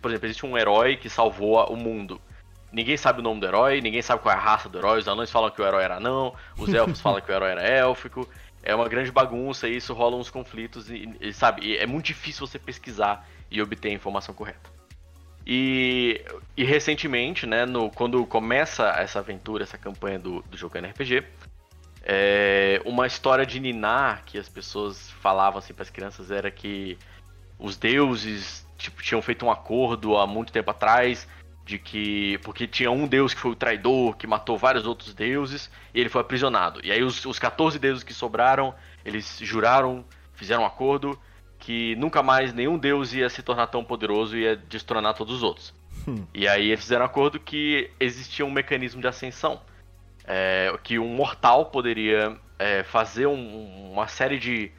por exemplo, existe um herói que salvou o mundo. Ninguém sabe o nome do herói, ninguém sabe qual é a raça do herói. Os anões falam que o herói era anão, os elfos falam que o herói era élfico. É uma grande bagunça e isso rola uns conflitos. E, e sabe, e é muito difícil você pesquisar e obter a informação correta. E, e recentemente, né, no, quando começa essa aventura, essa campanha do, do Jogando RPG, é, uma história de Ninar que as pessoas falavam assim para as crianças era que os deuses tipo, tinham feito um acordo há muito tempo atrás de que porque tinha um deus que foi o traidor que matou vários outros deuses e ele foi aprisionado e aí os, os 14 deuses que sobraram eles juraram fizeram um acordo que nunca mais nenhum deus ia se tornar tão poderoso e ia destronar todos os outros. Hum. E aí eles fizeram um acordo que existia um mecanismo de ascensão. É, que um mortal poderia é, fazer um, uma série de,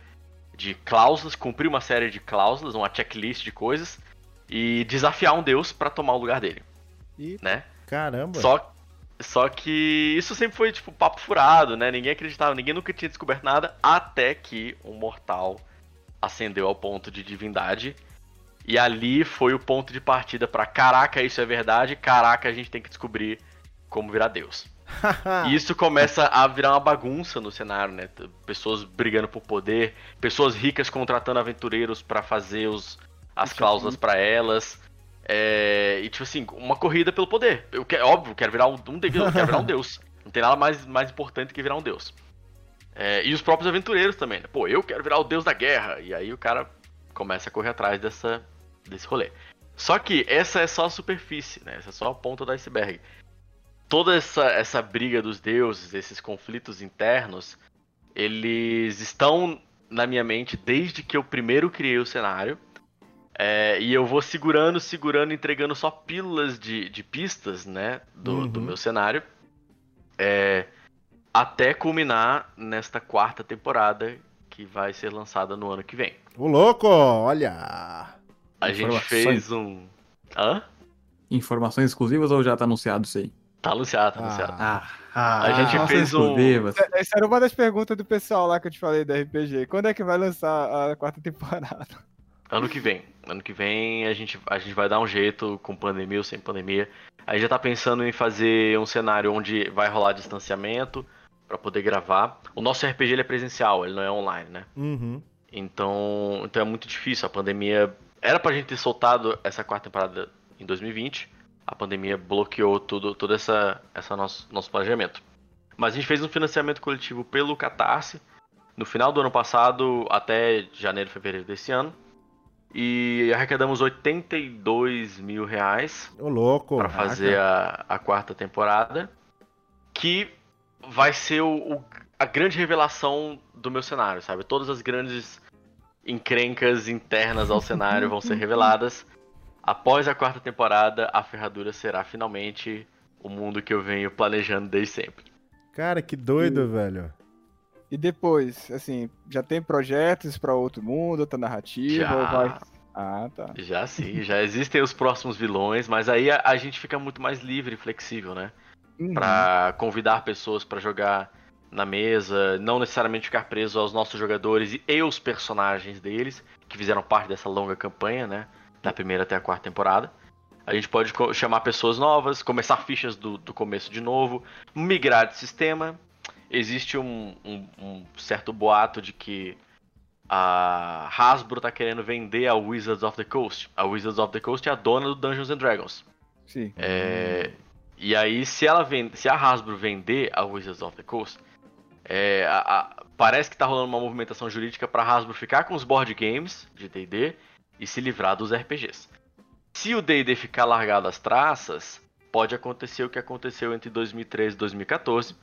de cláusulas, cumprir uma série de cláusulas, uma checklist de coisas, e desafiar um deus para tomar o lugar dele. E... Né? Caramba! Só, só que isso sempre foi tipo papo furado, né? Ninguém acreditava, ninguém nunca tinha descoberto nada, até que um mortal ascendeu ao ponto de divindade. E ali foi o ponto de partida para caraca, isso é verdade, caraca, a gente tem que descobrir como virar Deus. e isso começa a virar uma bagunça no cenário, né? Pessoas brigando por poder, pessoas ricas contratando aventureiros para fazer os, as isso cláusulas para elas. É, e tipo assim, uma corrida pelo poder. Eu quero, óbvio, quero virar um, um deus, eu quero virar um deus. Não tem nada mais, mais importante que virar um deus. É, e os próprios aventureiros também, né? Pô, eu quero virar o deus da guerra. E aí o cara começa a correr atrás dessa, desse rolê. Só que essa é só a superfície, né? Essa é só a ponta do iceberg. Toda essa, essa briga dos deuses, esses conflitos internos, eles estão na minha mente desde que eu primeiro criei o cenário. É, e eu vou segurando, segurando, entregando só pílulas de, de pistas, né? Do, uhum. do meu cenário. É, até culminar nesta quarta temporada que vai ser lançada no ano que vem. O louco, olha. A gente fez um. Hã? Informações exclusivas ou já tá anunciado isso aí? Tá anunciado, tá anunciado. Ah, ah, a gente fez um. Essa era uma das perguntas do pessoal lá que eu te falei da RPG. Quando é que vai lançar a quarta temporada? Ano que vem. Ano que vem a gente, a gente vai dar um jeito com pandemia ou sem pandemia. A gente já tá pensando em fazer um cenário onde vai rolar distanciamento para poder gravar. O nosso RPG ele é presencial, ele não é online, né? Uhum. Então, então é muito difícil. A pandemia. Era pra gente ter soltado essa quarta temporada em 2020. A pandemia bloqueou tudo, todo essa, essa nosso, nosso planejamento. Mas a gente fez um financiamento coletivo pelo Catarse no final do ano passado até janeiro, fevereiro desse ano. E arrecadamos 82 mil reais. Ô, louco! Pra fazer a, a quarta temporada. Que vai ser o, o, a grande revelação do meu cenário, sabe? Todas as grandes encrencas internas ao cenário vão ser reveladas. Após a quarta temporada, a ferradura será finalmente o mundo que eu venho planejando desde sempre. Cara, que doido, e... velho. E depois, assim, já tem projetos para outro mundo, outra narrativa? Já, vai... Ah, tá. Já sim, já existem os próximos vilões, mas aí a, a gente fica muito mais livre e flexível, né? Uhum. Pra convidar pessoas para jogar na mesa, não necessariamente ficar preso aos nossos jogadores e, e os personagens deles, que fizeram parte dessa longa campanha, né? Da primeira até a quarta temporada. A gente pode chamar pessoas novas, começar fichas do, do começo de novo, migrar de sistema. Existe um, um, um certo boato de que a Hasbro tá querendo vender a Wizards of the Coast. A Wizards of the Coast é a dona do Dungeons and Dragons. Sim. É, e aí, se ela vende, se a Hasbro vender a Wizards of the Coast, é, a, a, parece que tá rolando uma movimentação jurídica para Hasbro ficar com os board games de D&D e se livrar dos RPGs. Se o D&D ficar largado às traças, pode acontecer o que aconteceu entre 2013 e 2014,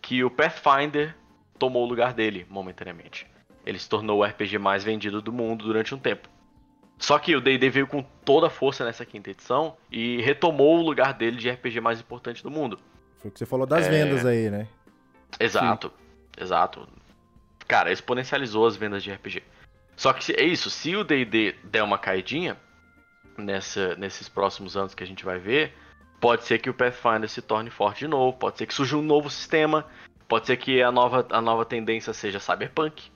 que o Pathfinder tomou o lugar dele momentaneamente ele se tornou o RPG mais vendido do mundo durante um tempo. Só que o D&D veio com toda a força nessa quinta edição e retomou o lugar dele de RPG mais importante do mundo. Foi o que você falou das é... vendas aí, né? Exato, Sim. exato. Cara, exponencializou as vendas de RPG. Só que é isso, se o D&D der uma caidinha nessa, nesses próximos anos que a gente vai ver, pode ser que o Pathfinder se torne forte de novo, pode ser que surja um novo sistema, pode ser que a nova, a nova tendência seja Cyberpunk,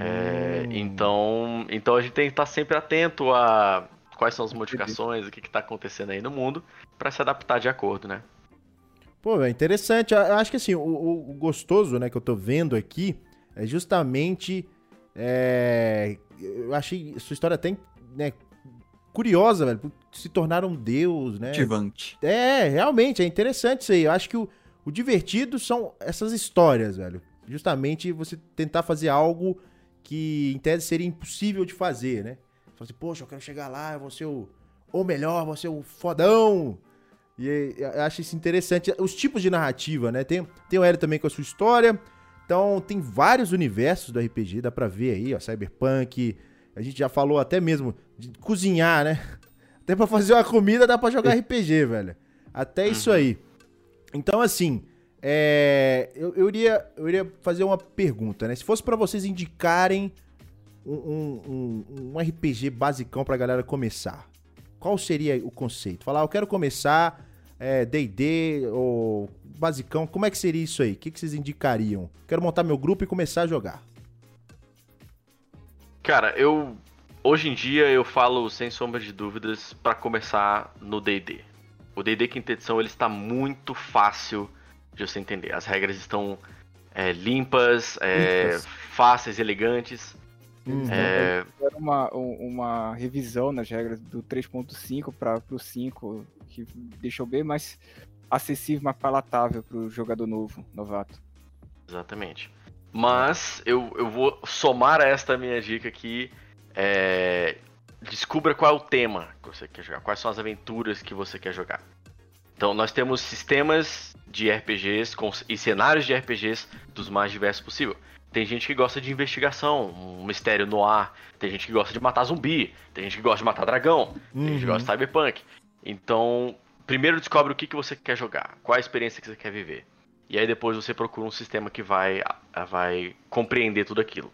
é, hum. então, então a gente tem que estar sempre atento a quais são as modificações, o que está acontecendo aí no mundo, para se adaptar de acordo, né? Pô, é interessante. Eu acho que assim, o, o, gostoso, né, que eu tô vendo aqui é justamente. É, eu achei sua história até né, curiosa, velho. Se tornar um deus, né? Ativante. É, realmente, é interessante isso aí. Eu acho que o, o divertido são essas histórias, velho. Justamente você tentar fazer algo que em tese seria impossível de fazer, né? Fala assim, poxa, eu quero chegar lá, eu vou ser o, ou melhor, vou ser o fodão. E eu acho isso interessante. Os tipos de narrativa, né? Tem, tem o Hélio também com a sua história. Então, tem vários universos do RPG, dá pra ver aí, ó, Cyberpunk. A gente já falou até mesmo de cozinhar, né? Até pra fazer uma comida dá pra jogar RPG, velho. Até isso aí. Então, assim, é, eu, eu, iria, eu iria fazer uma pergunta, né? Se fosse para vocês indicarem um, um, um, um RPG basicão pra galera começar, qual seria o conceito? Falar, ah, eu quero começar D&D é, ou basicão, como é que seria isso aí? O que, que vocês indicariam? Quero montar meu grupo e começar a jogar. Cara, eu... Hoje em dia eu falo sem sombra de dúvidas para começar no D&D. O D&D quinta edição ele está muito fácil de você entender. As regras estão é, limpas, é, fáceis, elegantes. Uhum. É... Uma, uma revisão nas regras do 3.5 para o 5, que deixou bem mais acessível, mais palatável para o jogador novo, novato. Exatamente. Mas eu, eu vou somar a esta minha dica aqui. É, descubra qual é o tema que você quer jogar, quais são as aventuras que você quer jogar. Então nós temos sistemas de RPGs com, e cenários de RPGs dos mais diversos possível. Tem gente que gosta de investigação, um mistério no ar. Tem gente que gosta de matar zumbi. Tem gente que gosta de matar dragão. Uhum. Tem gente que gosta de uhum. cyberpunk. Então, primeiro descobre o que, que você quer jogar, qual a experiência que você quer viver. E aí depois você procura um sistema que vai, vai compreender tudo aquilo,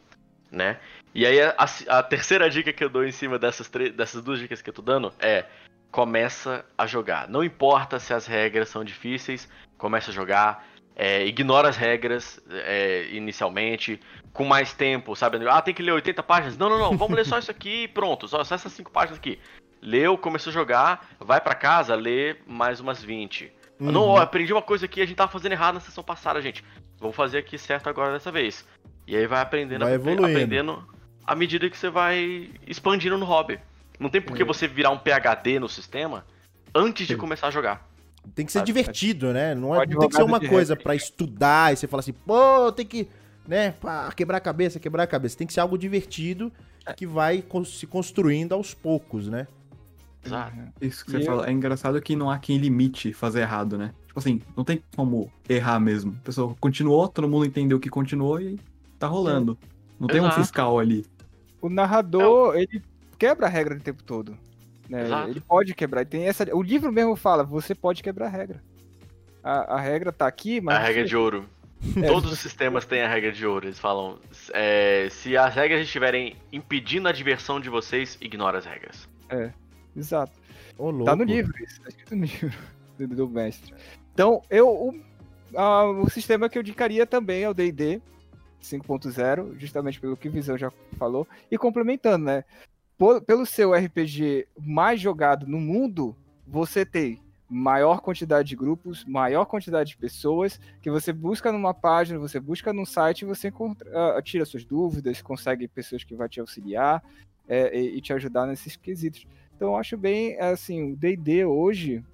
né? E aí a, a, a terceira dica que eu dou em cima dessas, dessas duas dicas que eu tô dando é começa a jogar. Não importa se as regras são difíceis, começa a jogar. É, ignora as regras é, inicialmente, com mais tempo, sabe? Ah, tem que ler 80 páginas? Não, não, não, vamos ler só isso aqui e pronto, só, só essas 5 páginas aqui. Leu, começou a jogar, vai para casa, lê mais umas 20. Uhum. Não, ó, aprendi uma coisa aqui, a gente tava fazendo errado na sessão passada, gente. Vamos fazer aqui certo agora dessa vez. E aí vai aprendendo, vai aprendendo à medida que você vai expandindo no hobby. Não tem por que é. você virar um PHD no sistema antes de começar a jogar. Tem que ser divertido, né? Não, é, não tem que ser uma coisa para estudar e você falar assim, pô, tem que, né, pá, quebrar a cabeça, quebrar a cabeça. Tem que ser algo divertido que vai se construindo aos poucos, né? Exato. Isso que você e falou. Eu... É engraçado que não há quem limite fazer errado, né? Tipo assim, não tem como errar mesmo. A pessoa continuou, todo mundo entendeu que continuou e tá rolando. Não Exato. tem um fiscal ali. O narrador, é. ele quebra a regra o tempo todo. Né? Ele pode quebrar. Tem essa, o livro mesmo fala, você pode quebrar a regra. A, a regra tá aqui, mas. A regra de ouro. É, Todos os sistemas têm a regra de ouro. Eles falam: é, se as regras estiverem impedindo a diversão de vocês, ignora as regras. É, exato. Ô, tá no livro isso, tá escrito no livro do, do mestre. Então, eu, o, a, o sistema que eu indicaria também é o DD 5.0, justamente pelo que o Visão já falou, e complementando, né? Por, pelo seu RPG mais jogado no mundo, você tem maior quantidade de grupos, maior quantidade de pessoas, que você busca numa página, você busca num site, você encontra, uh, tira suas dúvidas, consegue pessoas que vão te auxiliar é, e, e, te ajudar nesses quesitos. Então eu acho bem, assim, o D&D hoje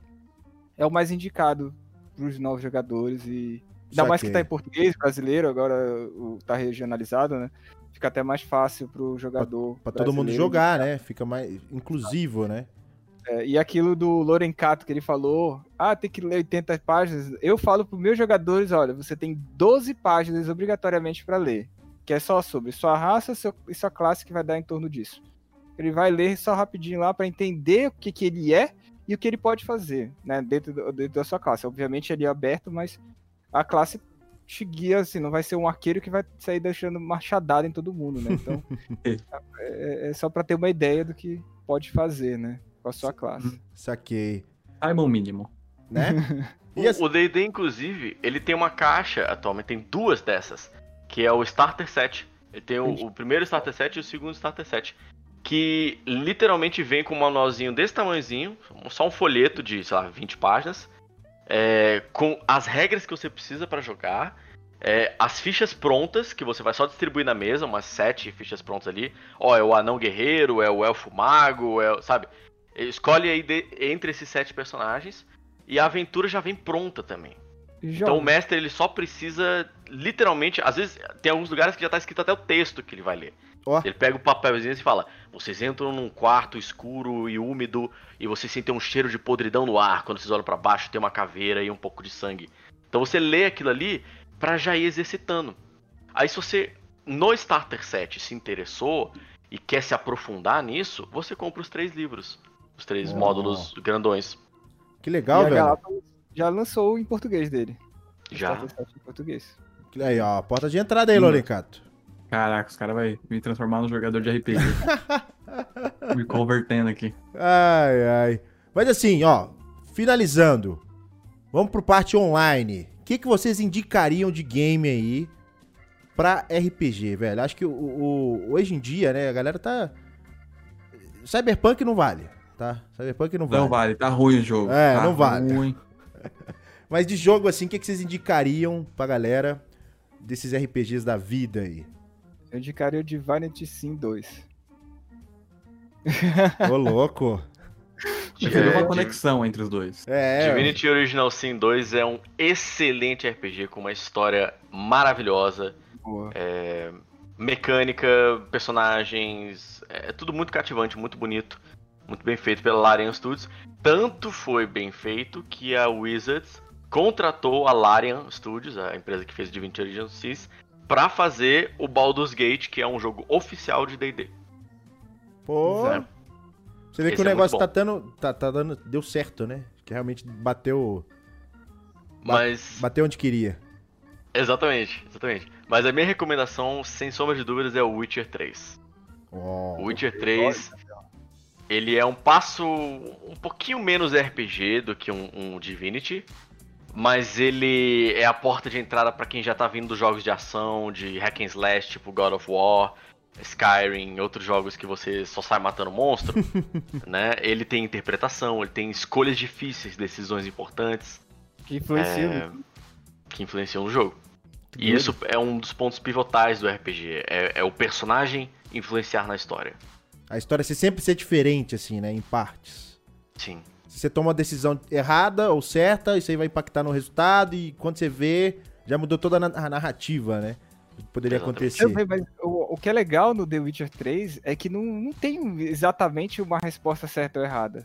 é o mais indicado para os novos jogadores e ainda mais que está em português brasileiro, agora está regionalizado, né? Fica até mais fácil para o jogador. Para todo mundo jogar, né? Fica mais inclusivo, né? É, e aquilo do Lorencato que ele falou, ah, tem que ler 80 páginas. Eu falo para meus jogadores, olha, você tem 12 páginas obrigatoriamente para ler, que é só sobre sua raça seu, e sua classe que vai dar em torno disso. Ele vai ler só rapidinho lá para entender o que, que ele é e o que ele pode fazer, né, dentro, do, dentro da sua classe. Obviamente ele é aberto, mas a classe te guia, assim, não vai ser um arqueiro que vai sair deixando machadada em todo mundo, né? Então, é, é, é só para ter uma ideia do que pode fazer, né? com a sua classe. Saquei. O mínimo. Né? o D&D, inclusive, ele tem uma caixa, atualmente tem duas dessas, que é o Starter Set. Ele tem o, o primeiro Starter Set e o segundo Starter Set. Que literalmente vem com um manualzinho desse tamanhozinho, só um folheto de, sei lá, 20 páginas, é, com as regras que você precisa para jogar, é, as fichas prontas, que você vai só distribuir na mesa, umas sete fichas prontas ali. Ó, é o anão guerreiro, é o elfo mago, é, sabe? Escolhe aí de, entre esses sete personagens e a aventura já vem pronta também. Então o mestre ele só precisa literalmente, às vezes tem alguns lugares que já tá escrito até o texto que ele vai ler. Oh. Ele pega o papelzinho e fala: "Vocês entram num quarto escuro e úmido e vocês sentem um cheiro de podridão no ar. Quando vocês olham para baixo tem uma caveira e um pouco de sangue". Então você lê aquilo ali para já ir exercitando. Aí se você no starter set se interessou e quer se aprofundar nisso, você compra os três livros. Os três oh. módulos grandões. Que legal, velho. já lançou em português dele. Já. Em português. Aí, ó, porta de entrada aí, hum. Lorencato. Caraca, os caras vão me transformar num jogador de RPG. me convertendo aqui. Ai, ai. Mas assim, ó, finalizando. Vamos pro parte online. O que, que vocês indicariam de game aí pra RPG, velho? Acho que o, o, hoje em dia, né, a galera tá. Cyberpunk não vale tá? Cyberpunk não vale. Não vale, tá ruim o jogo. É, tá não vale. Ruim. Mas de jogo assim, o que, que vocês indicariam pra galera desses RPGs da vida aí? Eu indicaria o Divinity Sim 2. Ô, louco. É, uma conexão entre os dois. É, Divinity Original Sin 2 é um excelente RPG com uma história maravilhosa. É, mecânica, personagens, é tudo muito cativante, muito bonito muito bem feito pela Larian Studios. Tanto foi bem feito que a Wizards contratou a Larian Studios, a empresa que fez Divinity Original Sins, para fazer o Baldur's Gate, que é um jogo oficial de D&D. Pô, é. você vê Esse que o é negócio tá dando, tá, tá dando, deu certo, né? Que realmente bateu, mas bateu onde queria. Exatamente, exatamente. Mas a minha recomendação, sem sombra de dúvidas, é o Witcher 3. Oh, o Witcher 3 ele é um passo um pouquinho menos RPG do que um, um Divinity, mas ele é a porta de entrada para quem já tá vindo dos jogos de ação, de hack and slash, tipo God of War, Skyrim, outros jogos que você só sai matando monstro, né? Ele tem interpretação, ele tem escolhas difíceis, decisões importantes. Que influenciam. É, que influenciam no jogo. E isso é um dos pontos pivotais do RPG, é, é o personagem influenciar na história. A história ser sempre ser diferente, assim, né? Em partes. Sim. Se você toma uma decisão errada ou certa, isso aí vai impactar no resultado e quando você vê, já mudou toda a narrativa, né? Poderia acontecer. mas o, o, que é legal no The Witcher 3 é que não, não tem exatamente uma resposta certa ou errada.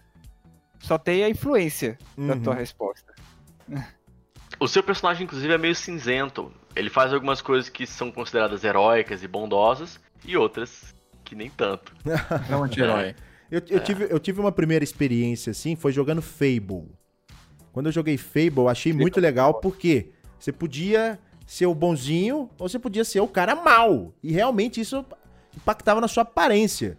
Só tem a influência uhum. da tua resposta. O seu personagem, inclusive, é meio cinzento. Ele faz algumas coisas que são consideradas heróicas e bondosas, e outras que nem tanto. É um anti-herói. Eu, eu, é. tive, eu tive uma primeira experiência assim, foi jogando Fable. Quando eu joguei Fable, achei muito legal porque você podia ser o bonzinho ou você podia ser o cara mal. E realmente isso impactava na sua aparência.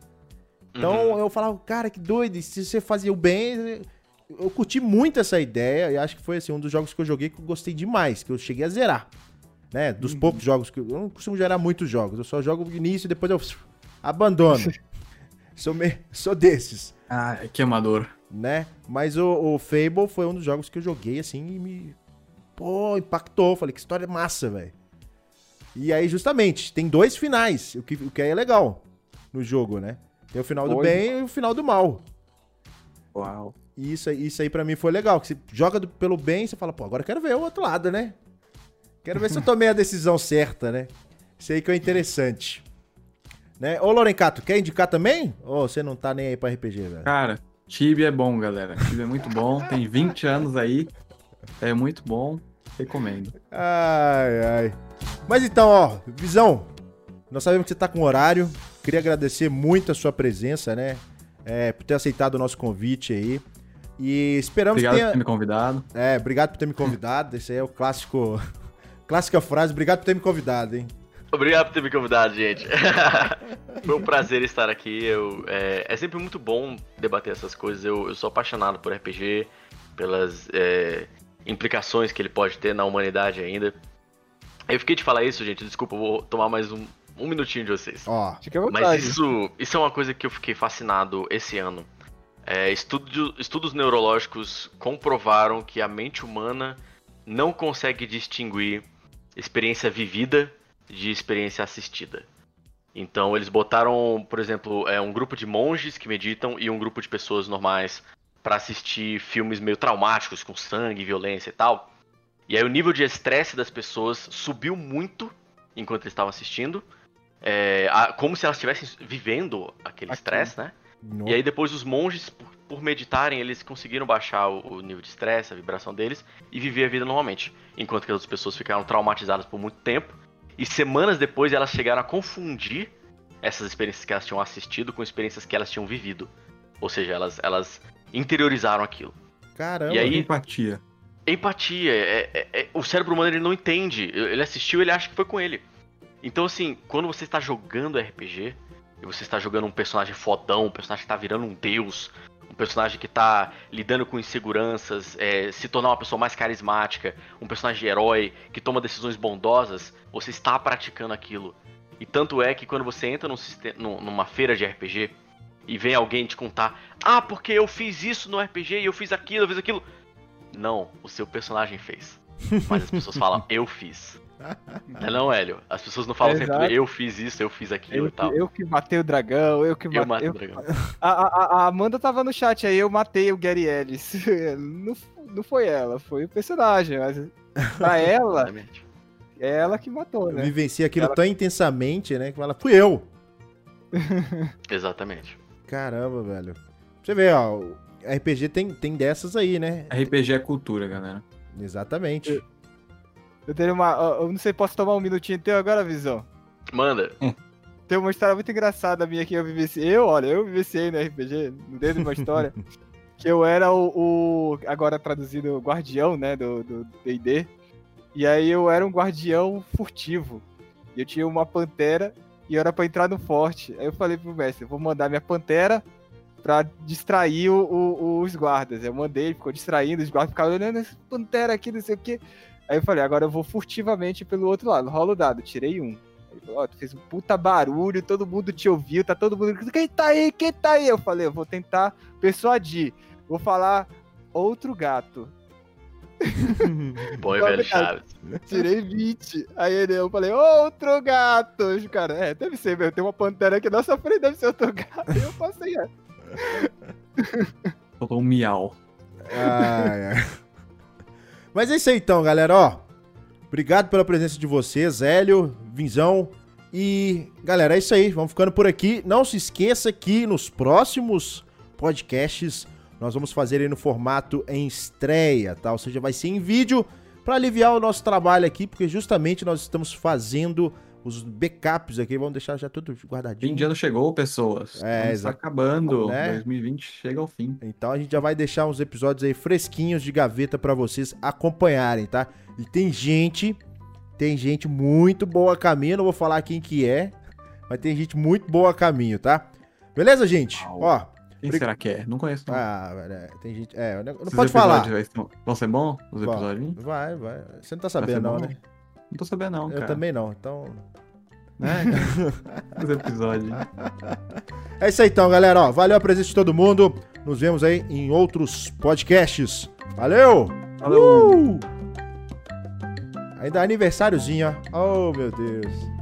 Então uhum. eu falava, cara, que doido, se você fazia o bem. Eu curti muito essa ideia e acho que foi assim, um dos jogos que eu joguei que eu gostei demais, que eu cheguei a zerar. Né? Dos uhum. poucos jogos que eu, eu não costumo gerar muitos jogos, eu só jogo no início e depois eu abandono. Sou, me, sou desses. Ah, que amador. Né? Mas o, o Fable foi um dos jogos que eu joguei assim e me. Pô, impactou. Falei, que história massa, velho. E aí, justamente, tem dois finais, o que, o que é legal no jogo, né? Tem o final do bem e o final do mal. Uau. E isso, isso aí para mim foi legal. Que você joga do, pelo bem e você fala, pô, agora eu quero ver o outro lado, né? Quero ver se eu tomei a decisão certa, né? Isso aí que é interessante. Né? Ô, Lorencato, quer indicar também? Ou você não tá nem aí pra RPG, velho? Cara, Tibia é bom, galera. Tibia é muito bom. Tem 20 anos aí. É muito bom. Recomendo. Ai, ai. Mas então, ó, Visão, nós sabemos que você tá com horário. Queria agradecer muito a sua presença, né? É, por ter aceitado o nosso convite aí. E esperamos obrigado que tenha... por ter me convidado. É, obrigado por ter me convidado. Esse aí é o clássico. Clássica frase, obrigado por ter me convidado, hein? Obrigado por ter me convidado, gente. Foi um prazer estar aqui. Eu, é, é, sempre muito bom debater essas coisas. Eu, eu sou apaixonado por RPG, pelas é, implicações que ele pode ter na humanidade ainda. Eu fiquei de falar isso, gente. Desculpa, eu vou tomar mais um, um minutinho de vocês. Ó, oh, Mas isso, isso é uma coisa que eu fiquei fascinado esse ano. É, estudo, estudos neurológicos comprovaram que a mente humana não consegue distinguir experiência vivida de experiência assistida. Então eles botaram, por exemplo, é, um grupo de monges que meditam e um grupo de pessoas normais para assistir filmes meio traumáticos com sangue, violência e tal. E aí o nível de estresse das pessoas subiu muito enquanto eles estavam assistindo, é, como se elas estivessem vivendo aquele estresse, né? E aí depois os monges, por, por meditarem, eles conseguiram baixar o, o nível de estresse, a vibração deles e viver a vida normalmente. Enquanto que as outras pessoas ficaram traumatizadas por muito tempo. E semanas depois elas chegaram a confundir essas experiências que elas tinham assistido com experiências que elas tinham vivido. Ou seja, elas, elas interiorizaram aquilo. Caramba, e aí, empatia. Empatia. É, é, é, o cérebro humano ele não entende. Ele assistiu, ele acha que foi com ele. Então, assim, quando você está jogando RPG, e você está jogando um personagem fodão, um personagem que está virando um deus, personagem que está lidando com inseguranças, é, se tornar uma pessoa mais carismática, um personagem de herói que toma decisões bondosas, você está praticando aquilo. E tanto é que quando você entra num, numa feira de RPG e vem alguém te contar, ah, porque eu fiz isso no RPG e eu fiz aquilo, eu fiz aquilo. Não, o seu personagem fez. Mas as pessoas falam, eu fiz. Não, não, Hélio. As pessoas não falam Exato. sempre, eu fiz isso, eu fiz aquilo eu, e tal. Eu que matei o dragão, eu que matei. Eu matei o dragão. A, a, a, Amanda tava no chat aí, eu matei o Gary Ellis. Não, não foi ela, foi o personagem, mas pra ela. é ela que matou, né? Eu vivenci aquilo ela... tão intensamente, né? Que ela, fui eu. Exatamente. Caramba, velho. Você vê, ó, RPG tem, tem dessas aí, né? RPG é cultura, galera. Exatamente. Eu, eu tenho uma. Eu não sei, posso tomar um minutinho teu agora, Visão? Manda. Hum. Tem uma história muito engraçada minha que eu vivenciei. Eu, olha, eu vivenciei no RPG, dentro de uma história. que eu era o, o, Agora traduzido, guardião, né? Do DD. E aí eu era um guardião furtivo. E eu tinha uma pantera e eu era pra entrar no forte. Aí eu falei pro mestre, vou mandar minha pantera pra distrair o, o, os guardas. Eu mandei, ele ficou distraindo, os guardas ficaram olhando essa pantera aqui, não sei o que. Aí eu falei, agora eu vou furtivamente pelo outro lado. Rola o dado, tirei um. Ele falou, ó, oh, tu fez um puta barulho, todo mundo te ouviu, tá todo mundo. Quem tá aí? Quem tá aí? Eu falei, eu vou tentar persuadir. Vou falar outro gato. Bom, velho Chaves. Tirei 20. Aí ele, eu falei, outro gato. Os cara, é, deve ser mesmo. Tem uma pantera aqui na nossa frente, deve ser outro gato. Aí eu passei essa. Faltou um miau. Ai, ai. Mas é isso aí então, galera, ó. Obrigado pela presença de vocês, Hélio, Vinzão. E, galera, é isso aí. Vamos ficando por aqui. Não se esqueça que nos próximos podcasts nós vamos fazer aí no formato em estreia, tá? Ou seja, vai ser em vídeo para aliviar o nosso trabalho aqui, porque justamente nós estamos fazendo os backups aqui, vamos deixar já tudo guardadinho. Fim de ano chegou, pessoas. É, está acabando. Né? 2020 chega ao fim. Então a gente já vai deixar uns episódios aí fresquinhos de gaveta para vocês acompanharem, tá? E tem gente tem gente muito boa a caminho, não vou falar quem que é, mas tem gente muito boa a caminho, tá? Beleza, gente? Ó. Quem será que é? Não conheço. Não. Ah, velho, tem gente. É, não Esses pode falar. Vão ser bons os episódios? Vai, vai. Você não tá sabendo, não, né? Não tô sabendo, não. Eu cara. também não, então. É, os episódios. É isso aí então, galera. Ó, valeu a presença de todo mundo. Nos vemos aí em outros podcasts. Valeu! Valeu! Uh! Ainda é aniversáriozinho, ó. Oh, meu Deus.